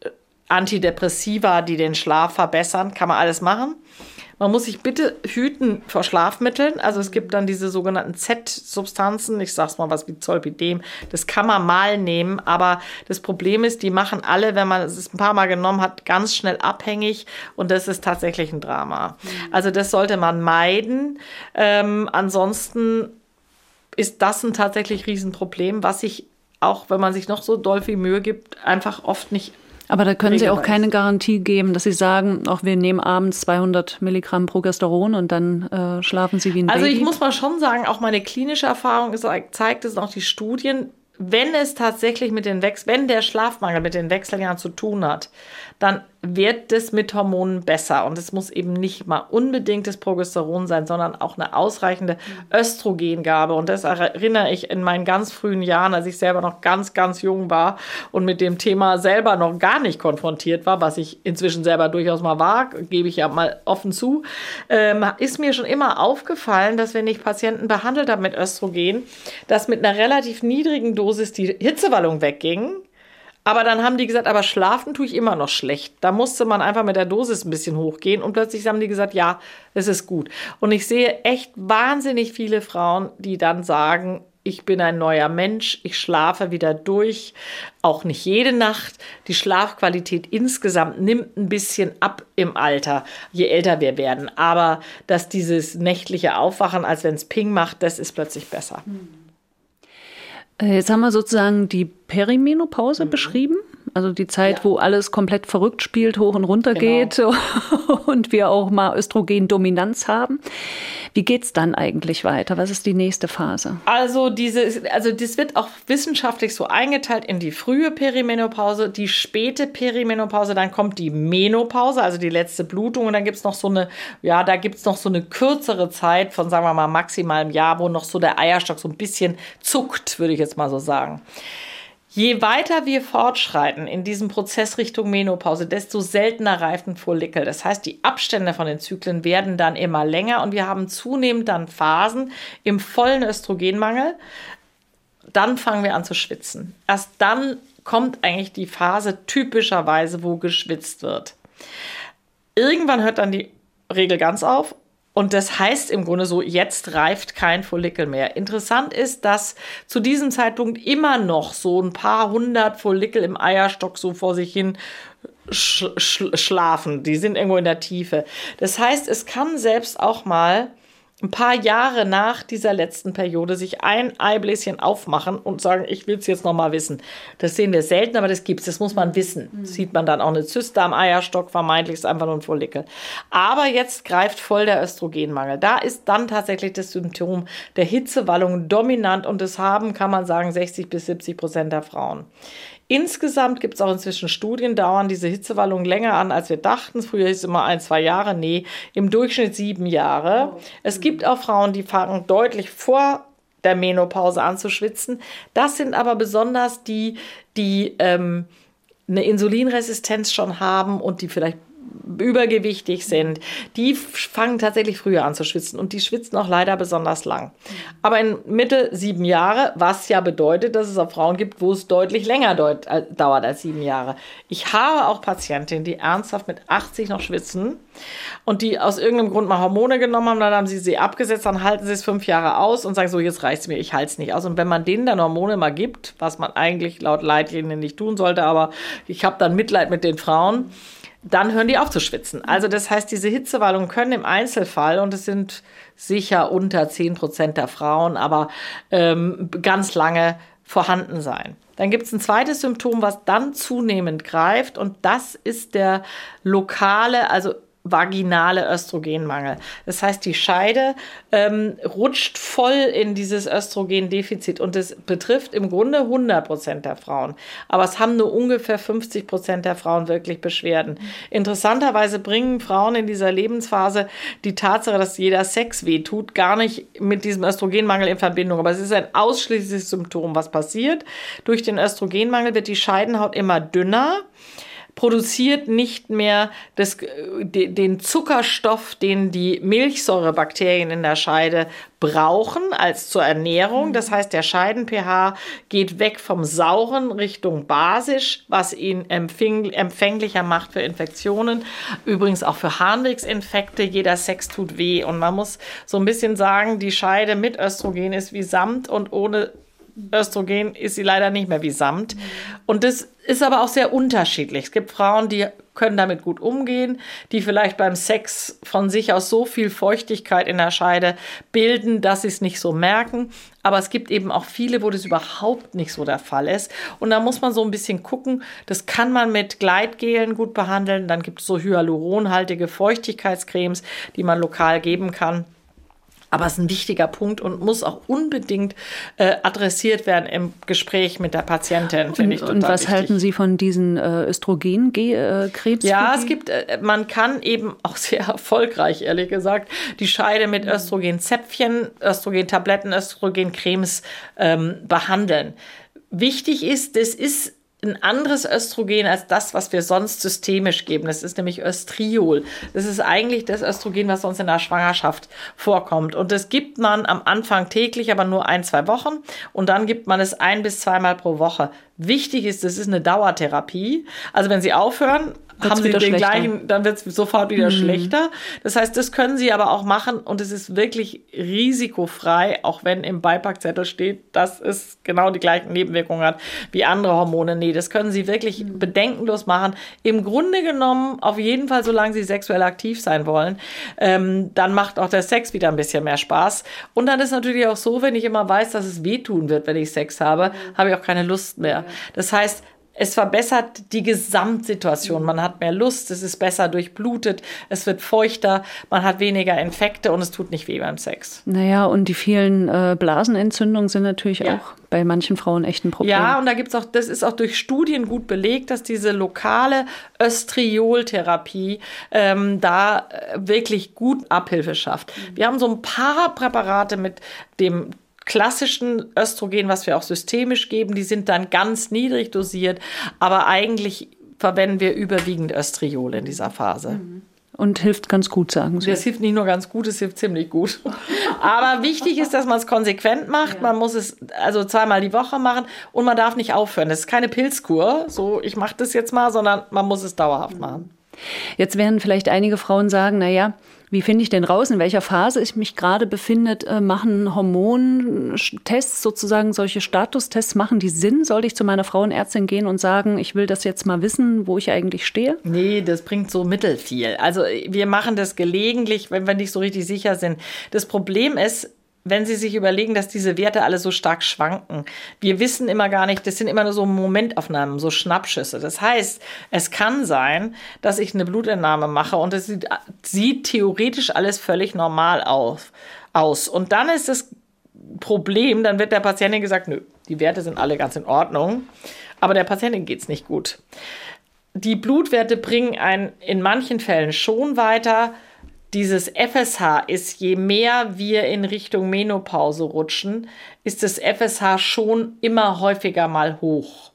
äh, Antidepressiva, die den Schlaf verbessern. Kann man alles machen. Man muss sich bitte hüten vor Schlafmitteln. Also es gibt dann diese sogenannten Z-Substanzen, ich sag's mal was wie Zolpidem. Das kann man mal nehmen, aber das Problem ist, die machen alle, wenn man es ein paar Mal genommen hat, ganz schnell abhängig und das ist tatsächlich ein Drama. Mhm. Also das sollte man meiden. Ähm, ansonsten ist das ein tatsächlich Riesenproblem, was sich auch, wenn man sich noch so doll viel Mühe gibt, einfach oft nicht aber da können Sie auch keine Garantie geben, dass Sie sagen, auch wir nehmen abends 200 Milligramm Progesteron und dann äh, schlafen Sie wie ein also Baby. Also ich muss mal schon sagen, auch meine klinische Erfahrung ist, zeigt es auch die Studien, wenn es tatsächlich mit den Wechsel, wenn der Schlafmangel mit den Wechseljahren zu tun hat, dann wird das mit Hormonen besser. Und es muss eben nicht mal unbedingt das Progesteron sein, sondern auch eine ausreichende Östrogengabe. Und das erinnere ich in meinen ganz frühen Jahren, als ich selber noch ganz, ganz jung war und mit dem Thema selber noch gar nicht konfrontiert war, was ich inzwischen selber durchaus mal war, gebe ich ja mal offen zu, ähm, ist mir schon immer aufgefallen, dass wenn ich Patienten behandelt habe mit Östrogen, dass mit einer relativ niedrigen Dosis die Hitzewallung wegging aber dann haben die gesagt, aber schlafen tue ich immer noch schlecht. Da musste man einfach mit der Dosis ein bisschen hochgehen und plötzlich haben die gesagt, ja, es ist gut. Und ich sehe echt wahnsinnig viele Frauen, die dann sagen, ich bin ein neuer Mensch, ich schlafe wieder durch, auch nicht jede Nacht. Die Schlafqualität insgesamt nimmt ein bisschen ab im Alter, je älter wir werden. Aber dass dieses nächtliche Aufwachen, als wenn es Ping macht, das ist plötzlich besser. Hm. Äh, jetzt haben wir sozusagen die Perimenopause mhm. beschrieben. Also die Zeit, ja. wo alles komplett verrückt spielt, hoch und runter genau. geht *laughs* und wir auch mal Östrogendominanz haben. Wie geht es dann eigentlich weiter? Was ist die nächste Phase? Also, diese, also das wird auch wissenschaftlich so eingeteilt in die frühe Perimenopause, die späte Perimenopause, dann kommt die Menopause, also die letzte Blutung und dann gibt es noch so eine, ja, da gibt es noch so eine kürzere Zeit von, sagen wir mal, maximal einem Jahr, wo noch so der Eierstock so ein bisschen zuckt, würde ich jetzt mal so sagen. Je weiter wir fortschreiten in diesem Prozess Richtung Menopause, desto seltener reifen Follikel. Das heißt, die Abstände von den Zyklen werden dann immer länger und wir haben zunehmend dann Phasen im vollen Östrogenmangel. Dann fangen wir an zu schwitzen. Erst dann kommt eigentlich die Phase typischerweise, wo geschwitzt wird. Irgendwann hört dann die Regel ganz auf und das heißt im Grunde so, jetzt reift kein Follikel mehr. Interessant ist, dass zu diesem Zeitpunkt immer noch so ein paar hundert Follikel im Eierstock so vor sich hin sch sch schlafen. Die sind irgendwo in der Tiefe. Das heißt, es kann selbst auch mal ein paar Jahre nach dieser letzten Periode sich ein Eibläschen aufmachen und sagen, ich will es jetzt noch mal wissen. Das sehen wir selten, aber das gibt es. Das muss man wissen. Mhm. Sieht man dann auch eine Zyste am Eierstock, vermeintlich ist einfach nur ein Follikel. Aber jetzt greift voll der Östrogenmangel. Da ist dann tatsächlich das Symptom der Hitzewallung dominant und das haben, kann man sagen, 60 bis 70 Prozent der Frauen. Insgesamt gibt es auch inzwischen Studien, dauern diese Hitzewallungen länger an, als wir dachten. Früher hieß es immer ein, zwei Jahre. Nee, im Durchschnitt sieben Jahre. Oh. Es gibt auch Frauen, die fangen deutlich vor der Menopause an zu schwitzen. Das sind aber besonders die, die ähm, eine Insulinresistenz schon haben und die vielleicht übergewichtig sind, die fangen tatsächlich früher an zu schwitzen und die schwitzen auch leider besonders lang. Aber in Mitte sieben Jahre, was ja bedeutet, dass es auch Frauen gibt, wo es deutlich länger deut äh, dauert als sieben Jahre. Ich habe auch Patientinnen, die ernsthaft mit 80 noch schwitzen und die aus irgendeinem Grund mal Hormone genommen haben, dann haben sie sie abgesetzt, dann halten sie es fünf Jahre aus und sagen so, jetzt reicht es mir, ich halte es nicht aus. Und wenn man denen dann Hormone mal gibt, was man eigentlich laut Leitlinien nicht tun sollte, aber ich habe dann Mitleid mit den Frauen, dann hören die auf zu schwitzen. Also das heißt, diese Hitzewallungen können im Einzelfall, und es sind sicher unter 10 Prozent der Frauen, aber ähm, ganz lange vorhanden sein. Dann gibt es ein zweites Symptom, was dann zunehmend greift, und das ist der lokale, also vaginale Östrogenmangel. Das heißt, die Scheide ähm, rutscht voll in dieses Östrogendefizit und es betrifft im Grunde 100 Prozent der Frauen. Aber es haben nur ungefähr 50 Prozent der Frauen wirklich Beschwerden. Interessanterweise bringen Frauen in dieser Lebensphase die Tatsache, dass jeder Sex wehtut, gar nicht mit diesem Östrogenmangel in Verbindung. Aber es ist ein ausschließliches Symptom, was passiert. Durch den Östrogenmangel wird die Scheidenhaut immer dünner produziert nicht mehr das, den Zuckerstoff, den die Milchsäurebakterien in der Scheide brauchen als zur Ernährung. Das heißt, der Scheiden-pH geht weg vom sauren Richtung basisch, was ihn empfänglicher macht für Infektionen. Übrigens auch für Harnwegsinfekte. Jeder Sex tut weh. Und man muss so ein bisschen sagen, die Scheide mit Östrogen ist wie Samt und ohne Östrogen ist sie leider nicht mehr wie Samt. Und das ist aber auch sehr unterschiedlich. Es gibt Frauen, die können damit gut umgehen, die vielleicht beim Sex von sich aus so viel Feuchtigkeit in der Scheide bilden, dass sie es nicht so merken. Aber es gibt eben auch viele, wo das überhaupt nicht so der Fall ist. Und da muss man so ein bisschen gucken. Das kann man mit Gleitgelen gut behandeln. Dann gibt es so hyaluronhaltige Feuchtigkeitscremes, die man lokal geben kann. Aber es ist ein wichtiger Punkt und muss auch unbedingt äh, adressiert werden im Gespräch mit der Patientin, finde ich total Und was wichtig. halten Sie von diesen äh, Östrogenkrebs? Ja, es gibt, äh, man kann eben auch sehr *laughs* erfolgreich, ehrlich gesagt, die Scheide mit Östrogenzäpfchen, Östrogentabletten, Östrogencremes ähm, behandeln. Wichtig ist, das ist ein anderes Östrogen als das, was wir sonst systemisch geben. Das ist nämlich Östriol. Das ist eigentlich das Östrogen, was sonst in der Schwangerschaft vorkommt. Und das gibt man am Anfang täglich, aber nur ein, zwei Wochen. Und dann gibt man es ein bis zweimal pro Woche. Wichtig ist, das ist eine Dauertherapie. Also wenn Sie aufhören, haben sie den schlechter. gleichen, dann wird es sofort wieder mhm. schlechter. Das heißt, das können sie aber auch machen und es ist wirklich risikofrei, auch wenn im Beipackzettel steht, dass es genau die gleichen Nebenwirkungen hat wie andere Hormone. Nee, das können sie wirklich mhm. bedenkenlos machen. Im Grunde genommen, auf jeden Fall, solange sie sexuell aktiv sein wollen, ähm, dann macht auch der Sex wieder ein bisschen mehr Spaß. Und dann ist natürlich auch so, wenn ich immer weiß, dass es wehtun wird, wenn ich Sex habe, mhm. habe ich auch keine Lust mehr. Das heißt, es verbessert die Gesamtsituation. Man hat mehr Lust, es ist besser durchblutet, es wird feuchter, man hat weniger Infekte und es tut nicht weh beim Sex. Naja, und die vielen äh, Blasenentzündungen sind natürlich ja. auch bei manchen Frauen echt ein Problem. Ja, und da gibt es auch, das ist auch durch Studien gut belegt, dass diese lokale Östrioltherapie ähm, da äh, wirklich gut Abhilfe schafft. Mhm. Wir haben so ein paar Präparate mit dem klassischen Östrogen, was wir auch systemisch geben, die sind dann ganz niedrig dosiert, aber eigentlich verwenden wir überwiegend Östriol in dieser Phase. Mhm. Und hilft ganz gut, sagen Sie. Das hilft nicht nur ganz gut, es hilft ziemlich gut. *laughs* Aber wichtig ist, dass man es konsequent macht. Ja. Man muss es also zweimal die Woche machen und man darf nicht aufhören. Das ist keine Pilzkur, so ich mache das jetzt mal, sondern man muss es dauerhaft machen. Jetzt werden vielleicht einige Frauen sagen, naja, Wie finde ich denn raus, in welcher Phase ich mich gerade befinde? Äh, machen Hormontests sozusagen, solche Statustests, machen die Sinn? Sollte ich zu meiner Frauenärztin gehen und sagen, ich will das jetzt mal wissen, wo ich eigentlich stehe? Nee, das bringt so mittelfiel. Also wir machen das gelegentlich, wenn wir nicht so richtig sicher sind. Das Problem ist, wenn Sie sich überlegen, dass diese Werte alle so stark schwanken. Wir wissen immer gar nicht, das sind immer nur so Momentaufnahmen, so Schnappschüsse. Das heißt, es kann sein, dass ich eine Blutentnahme mache und es sieht, sieht theoretisch alles völlig normal auf, aus. Und dann ist das Problem, dann wird der Patientin gesagt, nö, die Werte sind alle ganz in Ordnung, aber der Patientin geht es nicht gut. Die Blutwerte bringen einen in manchen Fällen schon weiter, dieses FSH ist, je mehr wir in Richtung Menopause rutschen, ist das FSH schon immer häufiger mal hoch.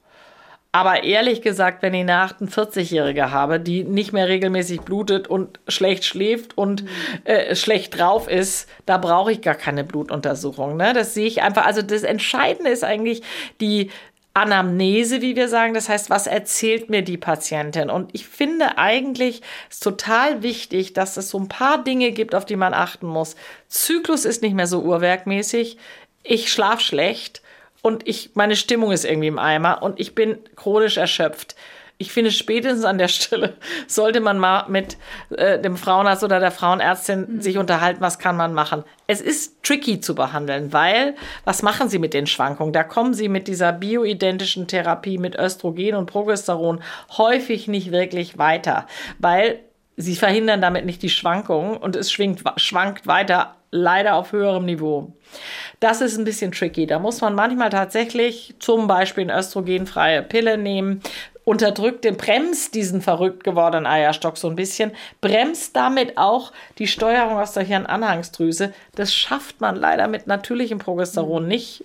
Aber ehrlich gesagt, wenn ich eine 48-Jährige habe, die nicht mehr regelmäßig blutet und schlecht schläft und äh, schlecht drauf ist, da brauche ich gar keine Blutuntersuchung. Ne? Das sehe ich einfach. Also das Entscheidende ist eigentlich die Anamnese, wie wir sagen. Das heißt, was erzählt mir die Patientin? Und ich finde eigentlich ist total wichtig, dass es so ein paar Dinge gibt, auf die man achten muss. Zyklus ist nicht mehr so uhrwerkmäßig. Ich schlaf schlecht und ich, meine Stimmung ist irgendwie im Eimer und ich bin chronisch erschöpft ich finde, spätestens an der Stelle *laughs* sollte man mal mit äh, dem Frauenarzt oder der Frauenärztin mhm. sich unterhalten, was kann man machen. Es ist tricky zu behandeln, weil was machen Sie mit den Schwankungen? Da kommen Sie mit dieser bioidentischen Therapie mit Östrogen und Progesteron häufig nicht wirklich weiter, weil Sie verhindern damit nicht die Schwankungen und es schwingt, schwankt weiter, leider auf höherem Niveau. Das ist ein bisschen tricky. Da muss man manchmal tatsächlich zum Beispiel eine östrogenfreie Pille nehmen, unterdrückt den, bremst diesen verrückt gewordenen Eierstock so ein bisschen, bremst damit auch die Steuerung aus der Hirnanhangsdrüse. Das schafft man leider mit natürlichem Progesteron nicht.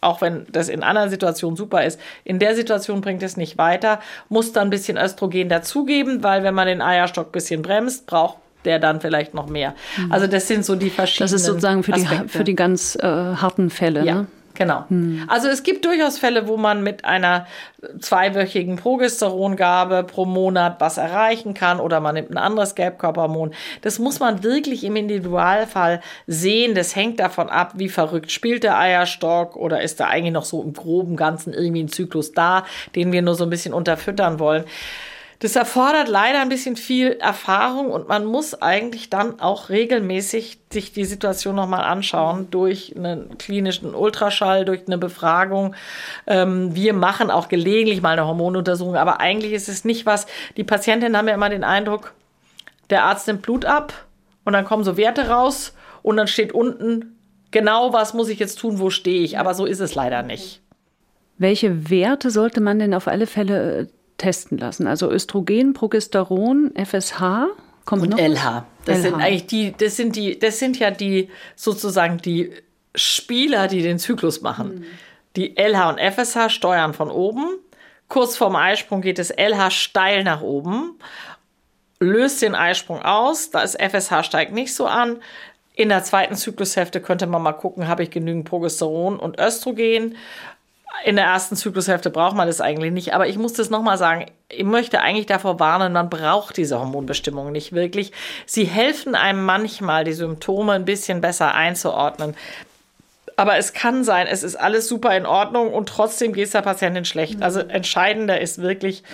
Auch wenn das in anderen Situationen super ist. In der Situation bringt es nicht weiter. Muss dann ein bisschen Östrogen dazugeben, weil wenn man den Eierstock ein bisschen bremst, braucht der dann vielleicht noch mehr. Mhm. Also das sind so die verschiedenen. Das ist sozusagen für, die, für die ganz äh, harten Fälle. Ja. Ne? Genau. Hm. Also es gibt durchaus Fälle, wo man mit einer zweiwöchigen Progesterongabe pro Monat was erreichen kann oder man nimmt ein anderes Gelbkörperhormon. Das muss man wirklich im Individualfall sehen. Das hängt davon ab, wie verrückt spielt der Eierstock oder ist da eigentlich noch so im groben Ganzen irgendwie ein Zyklus da, den wir nur so ein bisschen unterfüttern wollen. Das erfordert leider ein bisschen viel Erfahrung und man muss eigentlich dann auch regelmäßig sich die Situation nochmal anschauen durch einen klinischen Ultraschall, durch eine Befragung. Ähm, wir machen auch gelegentlich mal eine Hormonuntersuchung, aber eigentlich ist es nicht was. Die Patientinnen haben ja immer den Eindruck, der Arzt nimmt Blut ab und dann kommen so Werte raus und dann steht unten genau, was muss ich jetzt tun, wo stehe ich. Aber so ist es leider nicht. Welche Werte sollte man denn auf alle Fälle äh, testen lassen. Also Östrogen, Progesteron, FSH. Kommt und noch? LH. Das LH. sind eigentlich die, das sind die, das sind ja die sozusagen die Spieler, die den Zyklus machen. Mhm. Die LH und FSH steuern von oben. Kurz vorm Eisprung geht das LH steil nach oben, löst den Eisprung aus. Da ist FSH steigt nicht so an. In der zweiten Zyklushälfte könnte man mal gucken, habe ich genügend Progesteron und Östrogen in der ersten Zyklushälfte braucht man das eigentlich nicht. Aber ich muss das nochmal sagen. Ich möchte eigentlich davor warnen, man braucht diese Hormonbestimmung nicht wirklich. Sie helfen einem manchmal, die Symptome ein bisschen besser einzuordnen. Aber es kann sein, es ist alles super in Ordnung und trotzdem geht es der Patientin schlecht. Also entscheidender ist wirklich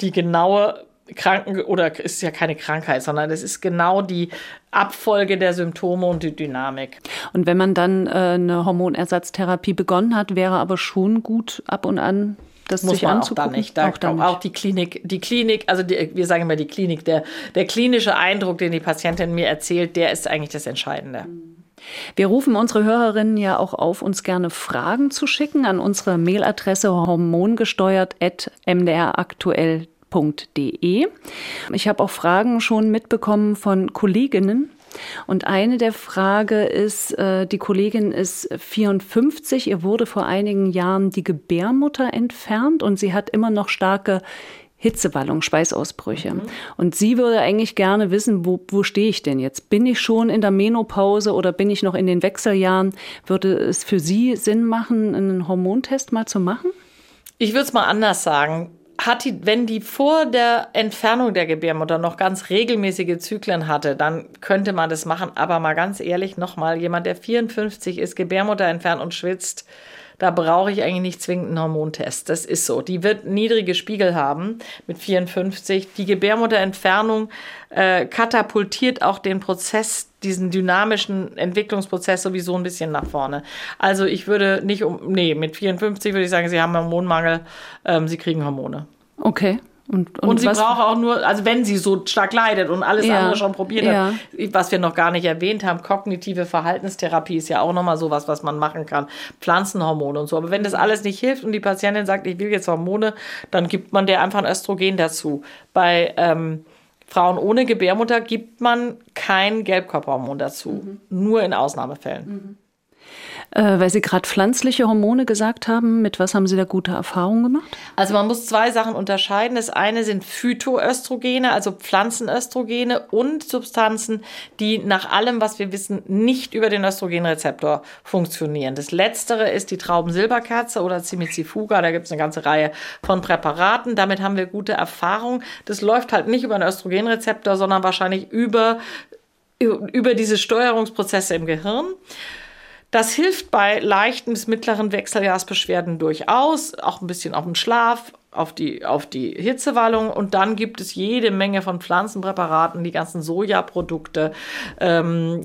die genaue Kranken oder ist ja keine Krankheit, sondern es ist genau die Abfolge der Symptome und die Dynamik. Und wenn man dann äh, eine Hormonersatztherapie begonnen hat, wäre aber schon gut ab und an das muss sich man anzugucken. auch da nicht. Da auch, da nicht. auch die Klinik, die Klinik, also die, wir sagen immer die Klinik, der, der klinische Eindruck, den die Patientin mir erzählt, der ist eigentlich das Entscheidende. Wir rufen unsere Hörerinnen ja auch auf, uns gerne Fragen zu schicken an unsere Mailadresse hormongesteuert.mdraktuell.de www.ftf.de. Ich habe auch Fragen schon mitbekommen von Kolleginnen. Und eine der Frage ist, äh, die Kollegin ist 54, ihr wurde vor einigen Jahren die Gebärmutter entfernt und sie hat immer noch starke Hitzewallung, Schweißausbrüche. Mhm. Und sie würde eigentlich gerne wissen, wo, wo stehe ich denn jetzt? Bin ich schon in der Menopause oder bin ich noch in den Wechseljahren? Würde es für Sie Sinn machen, einen Hormontest mal zu machen? Ich würde es mal anders sagen hat die, wenn die vor der Entfernung der Gebärmutter noch ganz regelmäßige Zyklen hatte, dann könnte man das machen. Aber mal ganz ehrlich, nochmal, jemand, der 54 ist, Gebärmutter entfernt und schwitzt, da brauche ich eigentlich nicht zwingend einen Hormontest. Das ist so. Die wird niedrige Spiegel haben mit 54. Die Gebärmutterentfernung äh, katapultiert auch den Prozess, diesen dynamischen Entwicklungsprozess sowieso ein bisschen nach vorne. Also ich würde nicht um, nee, mit 54 würde ich sagen, Sie haben Hormonmangel, ähm, Sie kriegen Hormone. Okay. Und, und, und sie braucht auch nur, also wenn sie so stark leidet und alles ja, andere schon probiert ja. hat, was wir noch gar nicht erwähnt haben, kognitive Verhaltenstherapie ist ja auch nochmal sowas, was man machen kann. Pflanzenhormone und so. Aber wenn das alles nicht hilft und die Patientin sagt, ich will jetzt Hormone, dann gibt man der einfach ein Östrogen dazu. Bei ähm, Frauen ohne Gebärmutter gibt man kein Gelbkörperhormon dazu. Mhm. Nur in Ausnahmefällen. Mhm. Äh, weil Sie gerade pflanzliche Hormone gesagt haben, mit was haben Sie da gute Erfahrungen gemacht? Also man muss zwei Sachen unterscheiden. Das eine sind Phytoöstrogene, also Pflanzenöstrogene und Substanzen, die nach allem, was wir wissen, nicht über den Östrogenrezeptor funktionieren. Das letztere ist die Traubensilberkerze oder Cimizifuga. Da gibt es eine ganze Reihe von Präparaten. Damit haben wir gute Erfahrungen. Das läuft halt nicht über den Östrogenrezeptor, sondern wahrscheinlich über, über diese Steuerungsprozesse im Gehirn. Das hilft bei leichten bis mittleren Wechseljahrsbeschwerden durchaus, auch ein bisschen auf den Schlaf, auf die, auf die Hitzewallung. Und dann gibt es jede Menge von Pflanzenpräparaten, die ganzen Sojaprodukte, ähm,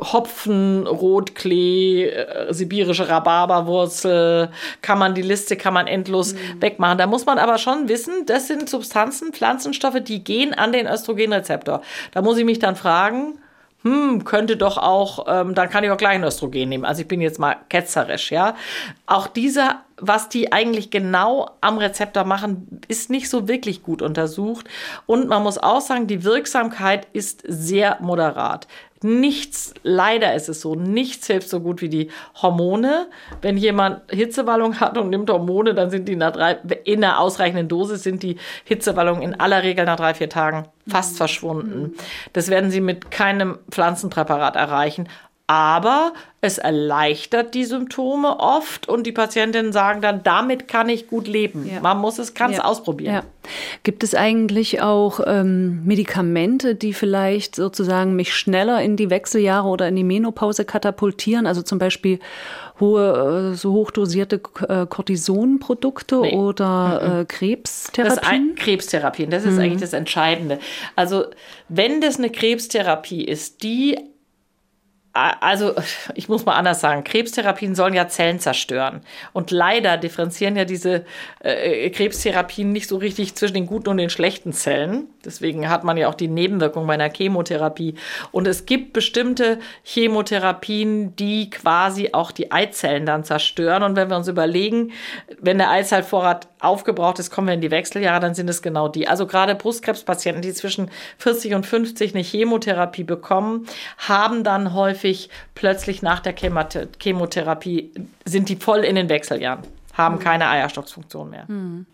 Hopfen, Rotklee, äh, sibirische Rhabarberwurzel, kann man die Liste, kann man endlos mhm. wegmachen. Da muss man aber schon wissen, das sind Substanzen, Pflanzenstoffe, die gehen an den Östrogenrezeptor. Da muss ich mich dann fragen, hm, könnte doch auch, ähm, dann kann ich auch gleich ein Östrogen nehmen. Also ich bin jetzt mal ketzerisch, ja. Auch diese, was die eigentlich genau am Rezeptor machen, ist nicht so wirklich gut untersucht. Und man muss auch sagen, die Wirksamkeit ist sehr moderat. Nichts, leider ist es so, nichts hilft so gut wie die Hormone. Wenn jemand Hitzewallung hat und nimmt Hormone, dann sind die nach drei, in einer ausreichenden Dosis sind die Hitzewallungen in aller Regel nach drei, vier Tagen fast mhm. verschwunden. Das werden sie mit keinem Pflanzenpräparat erreichen. Aber es erleichtert die Symptome oft und die Patientinnen sagen dann, damit kann ich gut leben. Ja. Man muss es, kann es ja. ausprobieren. Ja. Gibt es eigentlich auch ähm, Medikamente, die vielleicht sozusagen mich schneller in die Wechseljahre oder in die Menopause katapultieren? Also zum Beispiel hohe, äh, so hochdosierte äh, Cortisonprodukte nee. oder mhm. äh, Krebstherapien? Das ein, Krebstherapien, das ist mhm. eigentlich das Entscheidende. Also wenn das eine Krebstherapie ist, die also ich muss mal anders sagen, Krebstherapien sollen ja Zellen zerstören. Und leider differenzieren ja diese äh, Krebstherapien nicht so richtig zwischen den guten und den schlechten Zellen. Deswegen hat man ja auch die Nebenwirkung bei einer Chemotherapie. Und es gibt bestimmte Chemotherapien, die quasi auch die Eizellen dann zerstören. Und wenn wir uns überlegen, wenn der Eizellvorrat aufgebraucht ist, kommen wir in die Wechseljahre, dann sind es genau die. Also gerade Brustkrebspatienten, die zwischen 40 und 50 eine Chemotherapie bekommen, haben dann häufig plötzlich nach der Chemotherapie, sind die voll in den Wechseljahren, haben keine Eierstocksfunktion mehr. Mhm.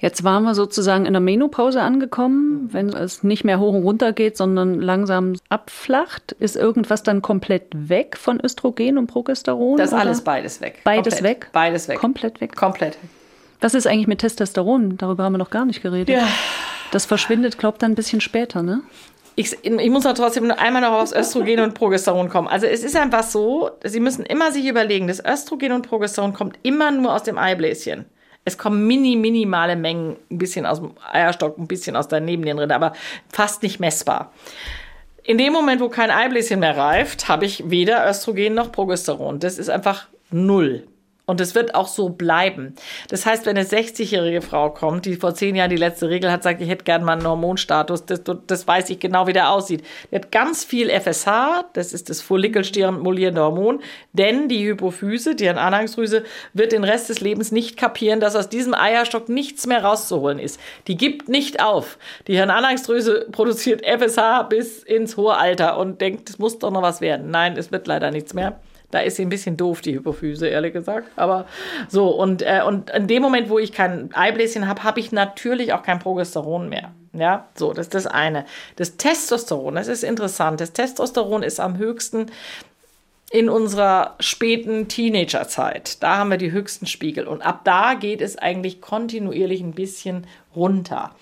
Jetzt waren wir sozusagen in der Menopause angekommen. Wenn es nicht mehr hoch und runter geht, sondern langsam abflacht, ist irgendwas dann komplett weg von Östrogen und Progesteron? Das ist alles beides weg. Beides Komplett. weg? Beides weg. Komplett weg? Komplett. Was ist eigentlich mit Testosteron? Darüber haben wir noch gar nicht geredet. Ja. Das verschwindet, glaubt dann ein bisschen später, ne? Ich, ich, muss trotzdem einmal noch aufs Östrogen und Progesteron kommen. Also es ist einfach so, Sie müssen immer sich überlegen, das Östrogen und Progesteron kommt immer nur aus dem Eibläschen. Es kommen mini, minimale Mengen, ein bisschen aus dem Eierstock, ein bisschen aus der Nebennierenrinde, aber fast nicht messbar. In dem Moment, wo kein Eibläschen mehr reift, habe ich weder Östrogen noch Progesteron. Das ist einfach null. Und es wird auch so bleiben. Das heißt, wenn eine 60-jährige Frau kommt, die vor zehn Jahren die letzte Regel hat, sagt, ich hätte gerne mal einen Hormonstatus, das, das weiß ich genau, wie der aussieht. Die hat ganz viel FSH, das ist das follikelstimulierende Hormon, denn die Hypophyse, die Anhangsdrüse, wird den Rest des Lebens nicht kapieren, dass aus diesem Eierstock nichts mehr rauszuholen ist. Die gibt nicht auf. Die Hirnanhangsdrüse produziert FSH bis ins hohe Alter und denkt, es muss doch noch was werden. Nein, es wird leider nichts mehr. Da ist sie ein bisschen doof, die Hypophyse, ehrlich gesagt. Aber so, und, äh, und in dem Moment, wo ich kein Eibläschen habe, habe ich natürlich auch kein Progesteron mehr. Ja, so, das ist das eine. Das Testosteron, das ist interessant. Das Testosteron ist am höchsten in unserer späten Teenagerzeit. Da haben wir die höchsten Spiegel. Und ab da geht es eigentlich kontinuierlich ein bisschen runter.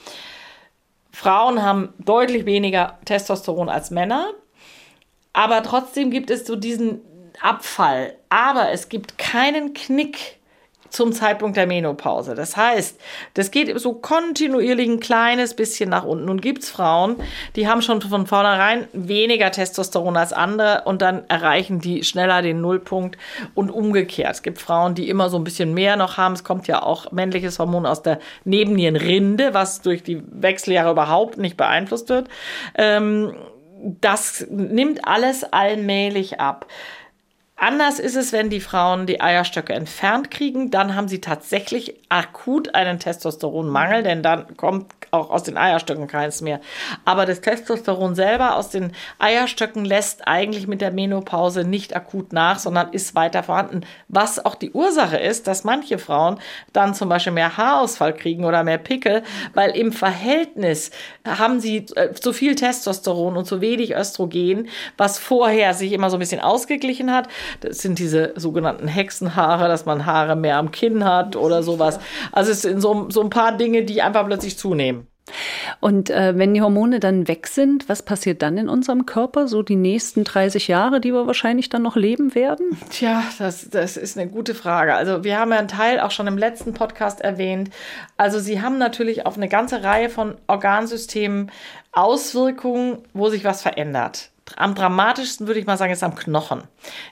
Frauen haben deutlich weniger Testosteron als Männer. Aber trotzdem gibt es so diesen Abfall. Aber es gibt keinen Knick zum Zeitpunkt der Menopause. Das heißt, das geht so kontinuierlich ein kleines bisschen nach unten. Nun gibt es Frauen, die haben schon von vornherein weniger Testosteron als andere und dann erreichen die schneller den Nullpunkt und umgekehrt. Es gibt Frauen, die immer so ein bisschen mehr noch haben. Es kommt ja auch männliches Hormon aus der Nebennierenrinde, was durch die Wechseljahre überhaupt nicht beeinflusst wird. Ähm, das nimmt alles allmählich ab. Anders ist es, wenn die Frauen die Eierstöcke entfernt kriegen. Dann haben sie tatsächlich akut einen Testosteronmangel, denn dann kommt auch aus den Eierstöcken keins mehr. Aber das Testosteron selber aus den Eierstöcken lässt eigentlich mit der Menopause nicht akut nach, sondern ist weiter vorhanden. Was auch die Ursache ist, dass manche Frauen dann zum Beispiel mehr Haarausfall kriegen oder mehr Pickel, weil im Verhältnis haben sie äh, zu viel Testosteron und zu wenig Östrogen, was vorher sich immer so ein bisschen ausgeglichen hat. Das sind diese sogenannten Hexenhaare, dass man Haare mehr am Kinn hat oder sowas. Also es sind so, so ein paar Dinge, die einfach plötzlich zunehmen. Und äh, wenn die Hormone dann weg sind, was passiert dann in unserem Körper? So die nächsten 30 Jahre, die wir wahrscheinlich dann noch leben werden? Tja, das, das ist eine gute Frage. Also wir haben ja einen Teil auch schon im letzten Podcast erwähnt. Also sie haben natürlich auf eine ganze Reihe von Organsystemen Auswirkungen, wo sich was verändert am dramatischsten würde ich mal sagen, ist am Knochen.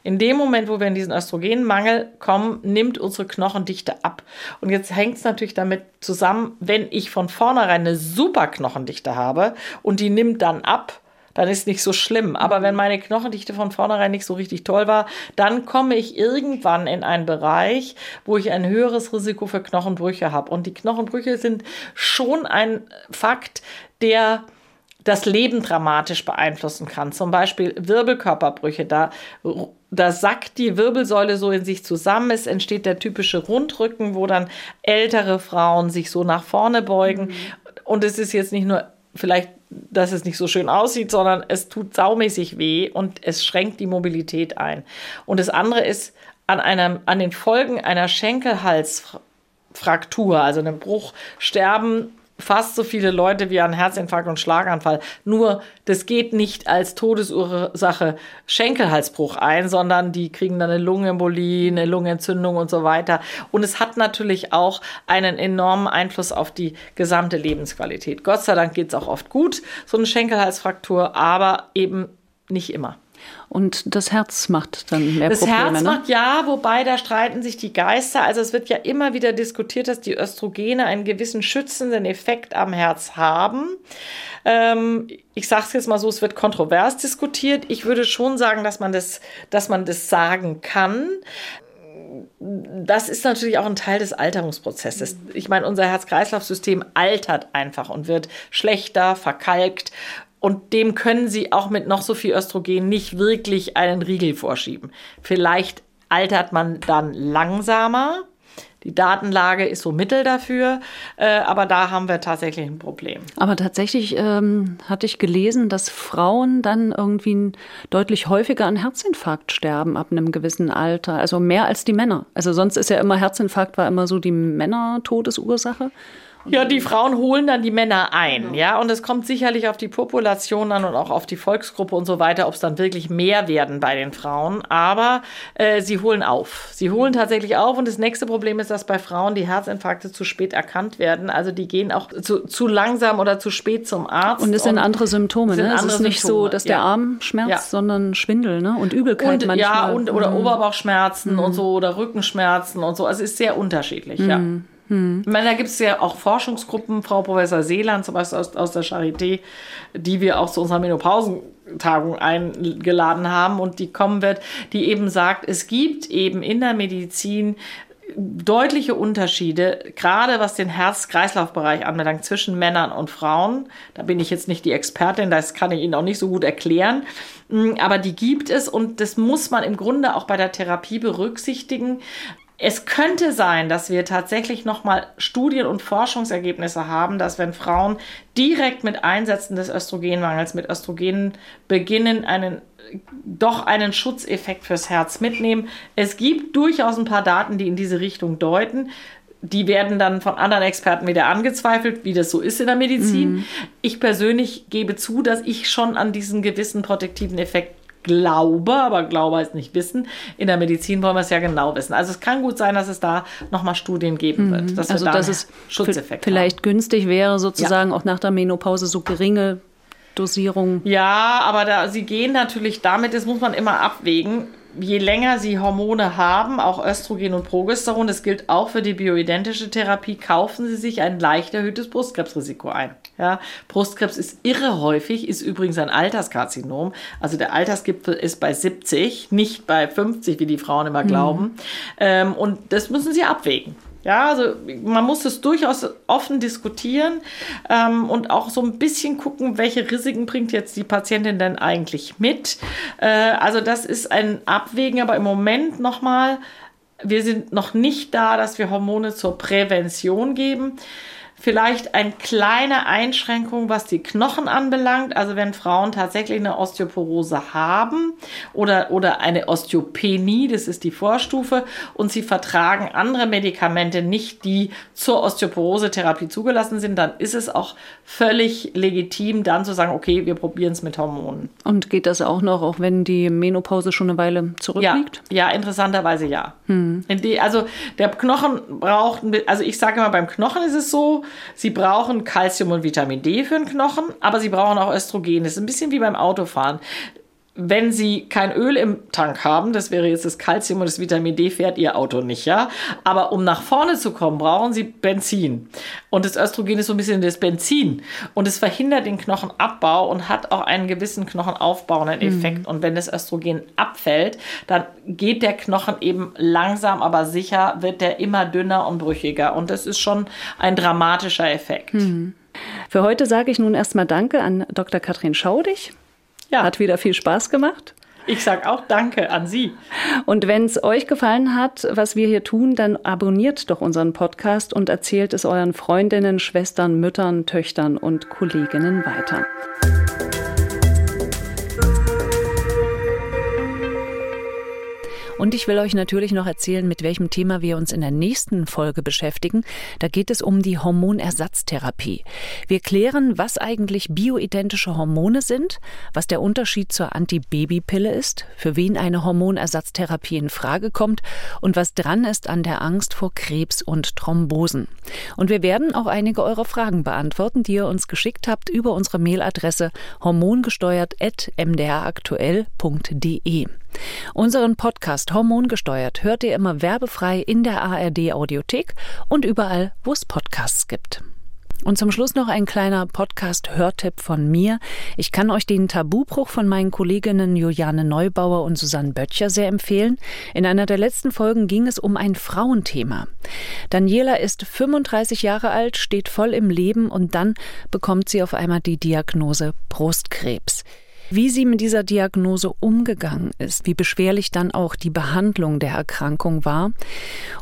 In dem Moment, wo wir in diesen Östrogenmangel kommen, nimmt unsere Knochendichte ab. Und jetzt hängt es natürlich damit zusammen, wenn ich von vornherein eine super Knochendichte habe und die nimmt dann ab, dann ist nicht so schlimm. Aber wenn meine Knochendichte von vornherein nicht so richtig toll war, dann komme ich irgendwann in einen Bereich, wo ich ein höheres Risiko für Knochenbrüche habe. Und die Knochenbrüche sind schon ein Fakt, der das Leben dramatisch beeinflussen kann. Zum Beispiel Wirbelkörperbrüche. Da, da sackt die Wirbelsäule so in sich zusammen. Es entsteht der typische Rundrücken, wo dann ältere Frauen sich so nach vorne beugen. Mhm. Und es ist jetzt nicht nur vielleicht, dass es nicht so schön aussieht, sondern es tut saumäßig weh und es schränkt die Mobilität ein. Und das andere ist, an, einem, an den Folgen einer Schenkelhalsfraktur, also einem Bruch, sterben fast so viele Leute wie an Herzinfarkt und Schlaganfall. Nur, das geht nicht als Todesursache Schenkelhalsbruch ein, sondern die kriegen dann eine Lungenembolie, eine Lungenentzündung und so weiter. Und es hat natürlich auch einen enormen Einfluss auf die gesamte Lebensqualität. Gott sei Dank geht es auch oft gut, so eine Schenkelhalsfraktur, aber eben nicht immer. Und das Herz macht dann mehr das Probleme. Das Herz ne? macht ja, wobei da streiten sich die Geister. Also es wird ja immer wieder diskutiert, dass die Östrogene einen gewissen schützenden Effekt am Herz haben. Ähm, ich sage es jetzt mal so, es wird kontrovers diskutiert. Ich würde schon sagen, dass man das, dass man das sagen kann das ist natürlich auch ein Teil des Alterungsprozesses. Ich meine, unser Herz-Kreislauf-System altert einfach und wird schlechter, verkalkt. Und dem können sie auch mit noch so viel Östrogen nicht wirklich einen Riegel vorschieben. Vielleicht altert man dann langsamer. Die Datenlage ist so mittel dafür, äh, aber da haben wir tatsächlich ein Problem. Aber tatsächlich ähm, hatte ich gelesen, dass Frauen dann irgendwie deutlich häufiger an Herzinfarkt sterben ab einem gewissen Alter, also mehr als die Männer. Also sonst ist ja immer Herzinfarkt war immer so die Männertodesursache. Ja, die Frauen holen dann die Männer ein, ja. ja. Und es kommt sicherlich auf die Population an und auch auf die Volksgruppe und so weiter, ob es dann wirklich mehr werden bei den Frauen. Aber äh, sie holen auf. Sie holen tatsächlich auf. Und das nächste Problem ist, dass bei Frauen die Herzinfarkte zu spät erkannt werden. Also die gehen auch zu, zu langsam oder zu spät zum Arzt. Und es sind andere Symptome, ne? Es ist nicht Symptome. so, dass der ja. Arm schmerzt, ja. sondern Schwindel, ne? Und Übelkeit und, manchmal. Ja, und, oder mhm. Oberbauchschmerzen mhm. und so oder Rückenschmerzen und so. Also es ist sehr unterschiedlich, mhm. ja. Hm. Ich meine, da gibt es ja auch Forschungsgruppen, Frau Professor Seeland zum Beispiel aus, aus der Charité, die wir auch zu unserer Menopausentagung eingeladen haben und die kommen wird, die eben sagt, es gibt eben in der Medizin deutliche Unterschiede, gerade was den Herz-Kreislauf-Bereich anbelangt, zwischen Männern und Frauen. Da bin ich jetzt nicht die Expertin, das kann ich Ihnen auch nicht so gut erklären. Aber die gibt es und das muss man im Grunde auch bei der Therapie berücksichtigen Es könnte sein, dass wir tatsächlich nochmal Studien und Forschungsergebnisse haben, dass wenn Frauen direkt mit Einsetzen des Östrogenmangels, mit Östrogenen beginnen, einen doch einen Schutzeffekt fürs Herz mitnehmen. Es gibt durchaus ein paar Daten, die in diese Richtung deuten. Die werden dann von anderen Experten wieder angezweifelt, wie das so ist in der Medizin. Mhm. Ich persönlich gebe zu, dass ich schon an diesen gewissen protektiven Effekt glaube, aber glaube heißt nicht wissen. In der Medizin wollen wir es ja genau wissen. Also es kann gut sein, dass es da nochmal Studien geben wird. Mhm. Dass also dass es Schutzeffekt vielleicht haben. günstig wäre, sozusagen ja. auch nach der Menopause so geringe Dosierung. Ja, aber da, sie gehen natürlich damit, das muss man immer abwägen je länger sie Hormone haben, auch Östrogen und Progesteron, das gilt auch für die bioidentische Therapie, kaufen sie sich ein leicht erhöhtes Brustkrebsrisiko ein. Ja, Brustkrebs ist irre häufig, ist übrigens ein Alterskarzinom. Also der Altersgipfel ist bei 70, nicht bei 50, wie die Frauen immer glauben. Mhm. Ähm, und das müssen sie abwägen. Ja, also man muss es durchaus offen diskutieren ähm, und auch so ein bisschen gucken, welche Risiken bringt jetzt die Patientin denn eigentlich mit. Äh, also das ist ein Abwägen, aber im Moment nochmal, wir sind noch nicht da, dass wir Hormone zur Prävention geben. Vielleicht eine kleine Einschränkung, was die Knochen anbelangt. Also wenn Frauen tatsächlich eine Osteoporose haben oder, oder eine Osteopenie, das ist die Vorstufe, und sie vertragen andere Medikamente nicht, die zur Osteoporose-Therapie zugelassen sind, dann ist es auch völlig legitim, dann zu sagen, okay, wir probieren es mit Hormonen. Und geht das auch noch, auch wenn die Menopause schon eine Weile zurückliegt? Ja, ja interessanterweise ja. Hm. Die, also der Knochen braucht, also ich sage immer, beim Knochen ist es so, Sie brauchen Kalzium und Vitamin D für den Knochen, aber sie brauchen auch Östrogen. Das ist ein bisschen wie beim Autofahren wenn Sie kein Öl im Tank haben, das wäre jetzt das Kalzium und das Vitamin D, fährt Ihr Auto nicht, ja. Aber um nach vorne zu kommen, brauchen Sie Benzin. Und das Östrogen ist so ein bisschen das Benzin. Und es verhindert den Knochenabbau und hat auch einen gewissen knochenaufbauenden mhm. Effekt. Mhm. Und wenn das Östrogen abfällt, dann geht der Knochen eben langsam, aber sicher, wird der immer dünner und brüchiger. Und das ist schon ein dramatischer Effekt. Mhm. Für heute sage ich nun erstmal Danke an Dr. Katrin Schaudig. Ja. Hat wieder viel Spaß gemacht. Ich sage auch Danke an Sie. Und wenn es euch gefallen hat, was wir hier tun, dann abonniert doch unseren Podcast und erzählt es euren Freundinnen, Schwestern, Müttern, Töchtern und Kolleginnen weiter. Und ich will euch natürlich noch erzählen, mit welchem Thema wir uns in der nächsten Folge beschäftigen. Da geht es um die Hormonersatztherapie. Wir klären, was eigentlich bioidentische Hormone sind, was der Unterschied zur Antibabypille ist, für wen eine Hormonersatztherapie in Frage kommt und was dran ist an der Angst vor Krebs und Thrombosen. Und wir werden auch einige eurer Fragen beantworten, die ihr uns geschickt habt über unsere Mailadresse hormongesteuert.mdraktuell.de. Unseren Podcast Hormongesteuert hört ihr immer werbefrei in der ARD Audiothek und überall, wo es Podcasts gibt. Und zum Schluss noch ein kleiner Podcast-Hörtipp von mir. Ich kann euch den Tabubruch von meinen Kolleginnen Juliane Neubauer und Susanne Böttcher sehr empfehlen. In einer der letzten Folgen ging es um ein Frauenthema. Daniela ist 35 Jahre alt, steht voll im Leben und dann bekommt sie auf einmal die Diagnose Brustkrebs wie sie mit dieser Diagnose umgegangen ist, wie beschwerlich dann auch die Behandlung der Erkrankung war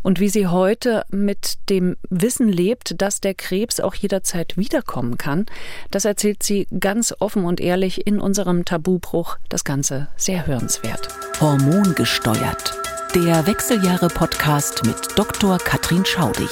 und wie sie heute mit dem Wissen lebt, dass der Krebs auch jederzeit wiederkommen kann, das erzählt sie ganz offen und ehrlich in unserem Tabubruch. Das Ganze sehr hörenswert. Hormongesteuert. Der Wechseljahre-Podcast mit Dr. Katrin Schaudig.